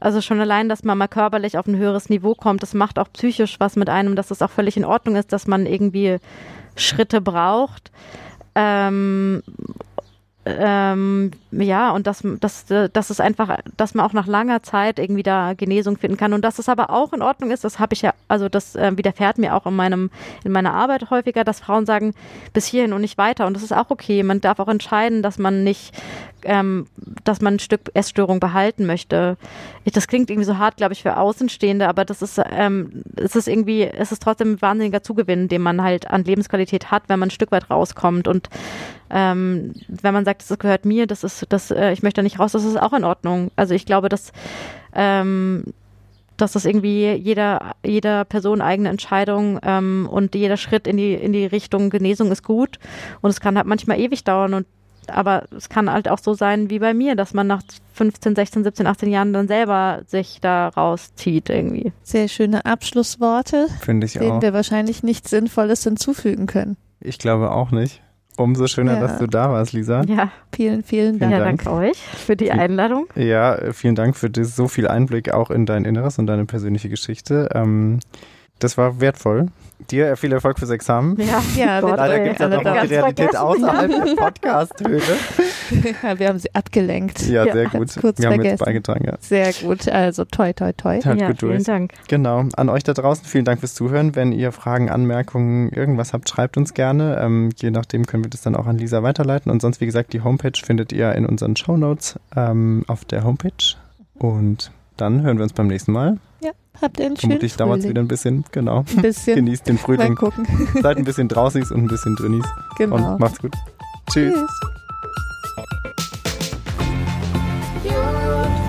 also schon allein, dass man mal körperlich auf ein höheres Niveau kommt, das macht auch psychisch was mit einem, dass das auch völlig in Ordnung ist, dass man irgendwie Schritte braucht. Ähm, ähm, ja, und dass, dass, dass es einfach, dass man auch nach langer Zeit irgendwie da Genesung finden kann und dass es aber auch in Ordnung ist, das habe ich ja, also das äh, widerfährt mir auch in meinem, in meiner Arbeit häufiger, dass Frauen sagen, bis hierhin und nicht weiter und das ist auch okay. Man darf auch entscheiden, dass man nicht, ähm, dass man ein Stück Essstörung behalten möchte. Das klingt irgendwie so hart, glaube ich, für Außenstehende, aber das ist, ähm, es ist irgendwie, es ist trotzdem ein wahnsinniger Zugewinn, den man halt an Lebensqualität hat, wenn man ein Stück weit rauskommt und ähm, wenn man sagt, das gehört mir, das ist, das, äh, ich möchte da nicht raus, das ist auch in Ordnung. Also ich glaube, dass, ähm, dass das irgendwie jeder, jeder Person eigene Entscheidung ähm, und jeder Schritt in die, in die Richtung Genesung ist gut. Und es kann halt manchmal ewig dauern und aber es kann halt auch so sein wie bei mir, dass man nach 15, 16, 17, 18 Jahren dann selber sich da rauszieht irgendwie. Sehr schöne Abschlussworte, Finde ich denen auch. wir wahrscheinlich nichts Sinnvolles hinzufügen können. Ich glaube auch nicht. Umso schöner, Ja. dass du da warst, Lisa. Ja, Vielen, vielen Dank. ja Dank. danke euch für die Einladung. Ja, vielen Dank für das, so viel Einblick auch in dein Inneres und deine persönliche Geschichte. Ähm, das war wertvoll. Dir viel Erfolg fürs Examen. Ja, Ja, Gott, wir- Leider gibt es ja noch die Realität vergessen. außerhalb der Podcast-Höhle. Ja, wir haben sie abgelenkt. Ja, Ja, sehr gut. kurz Wir haben jetzt vergessen. beigetragen, ja. Sehr gut. Also toi, toi, toi. Halt ja, gut vielen durch. Dank. Genau. An euch da draußen, vielen Dank fürs Zuhören. Wenn ihr Fragen, Anmerkungen, irgendwas habt, schreibt uns gerne. Ähm, je nachdem können wir das dann auch an Lisa weiterleiten. Und sonst, wie gesagt, die Homepage findet ihr in unseren Shownotes ähm, auf der Homepage. Und dann hören wir uns beim nächsten Mal. Ja, habt ihr einen Vermutlich schönen Vermutlich es wieder ein bisschen, genau. Ein bisschen. Genießt den Frühling. Mal gucken. Seid ein bisschen draußig und ein bisschen drinis. Genau. Und macht's gut. Tschüss. Tschüss.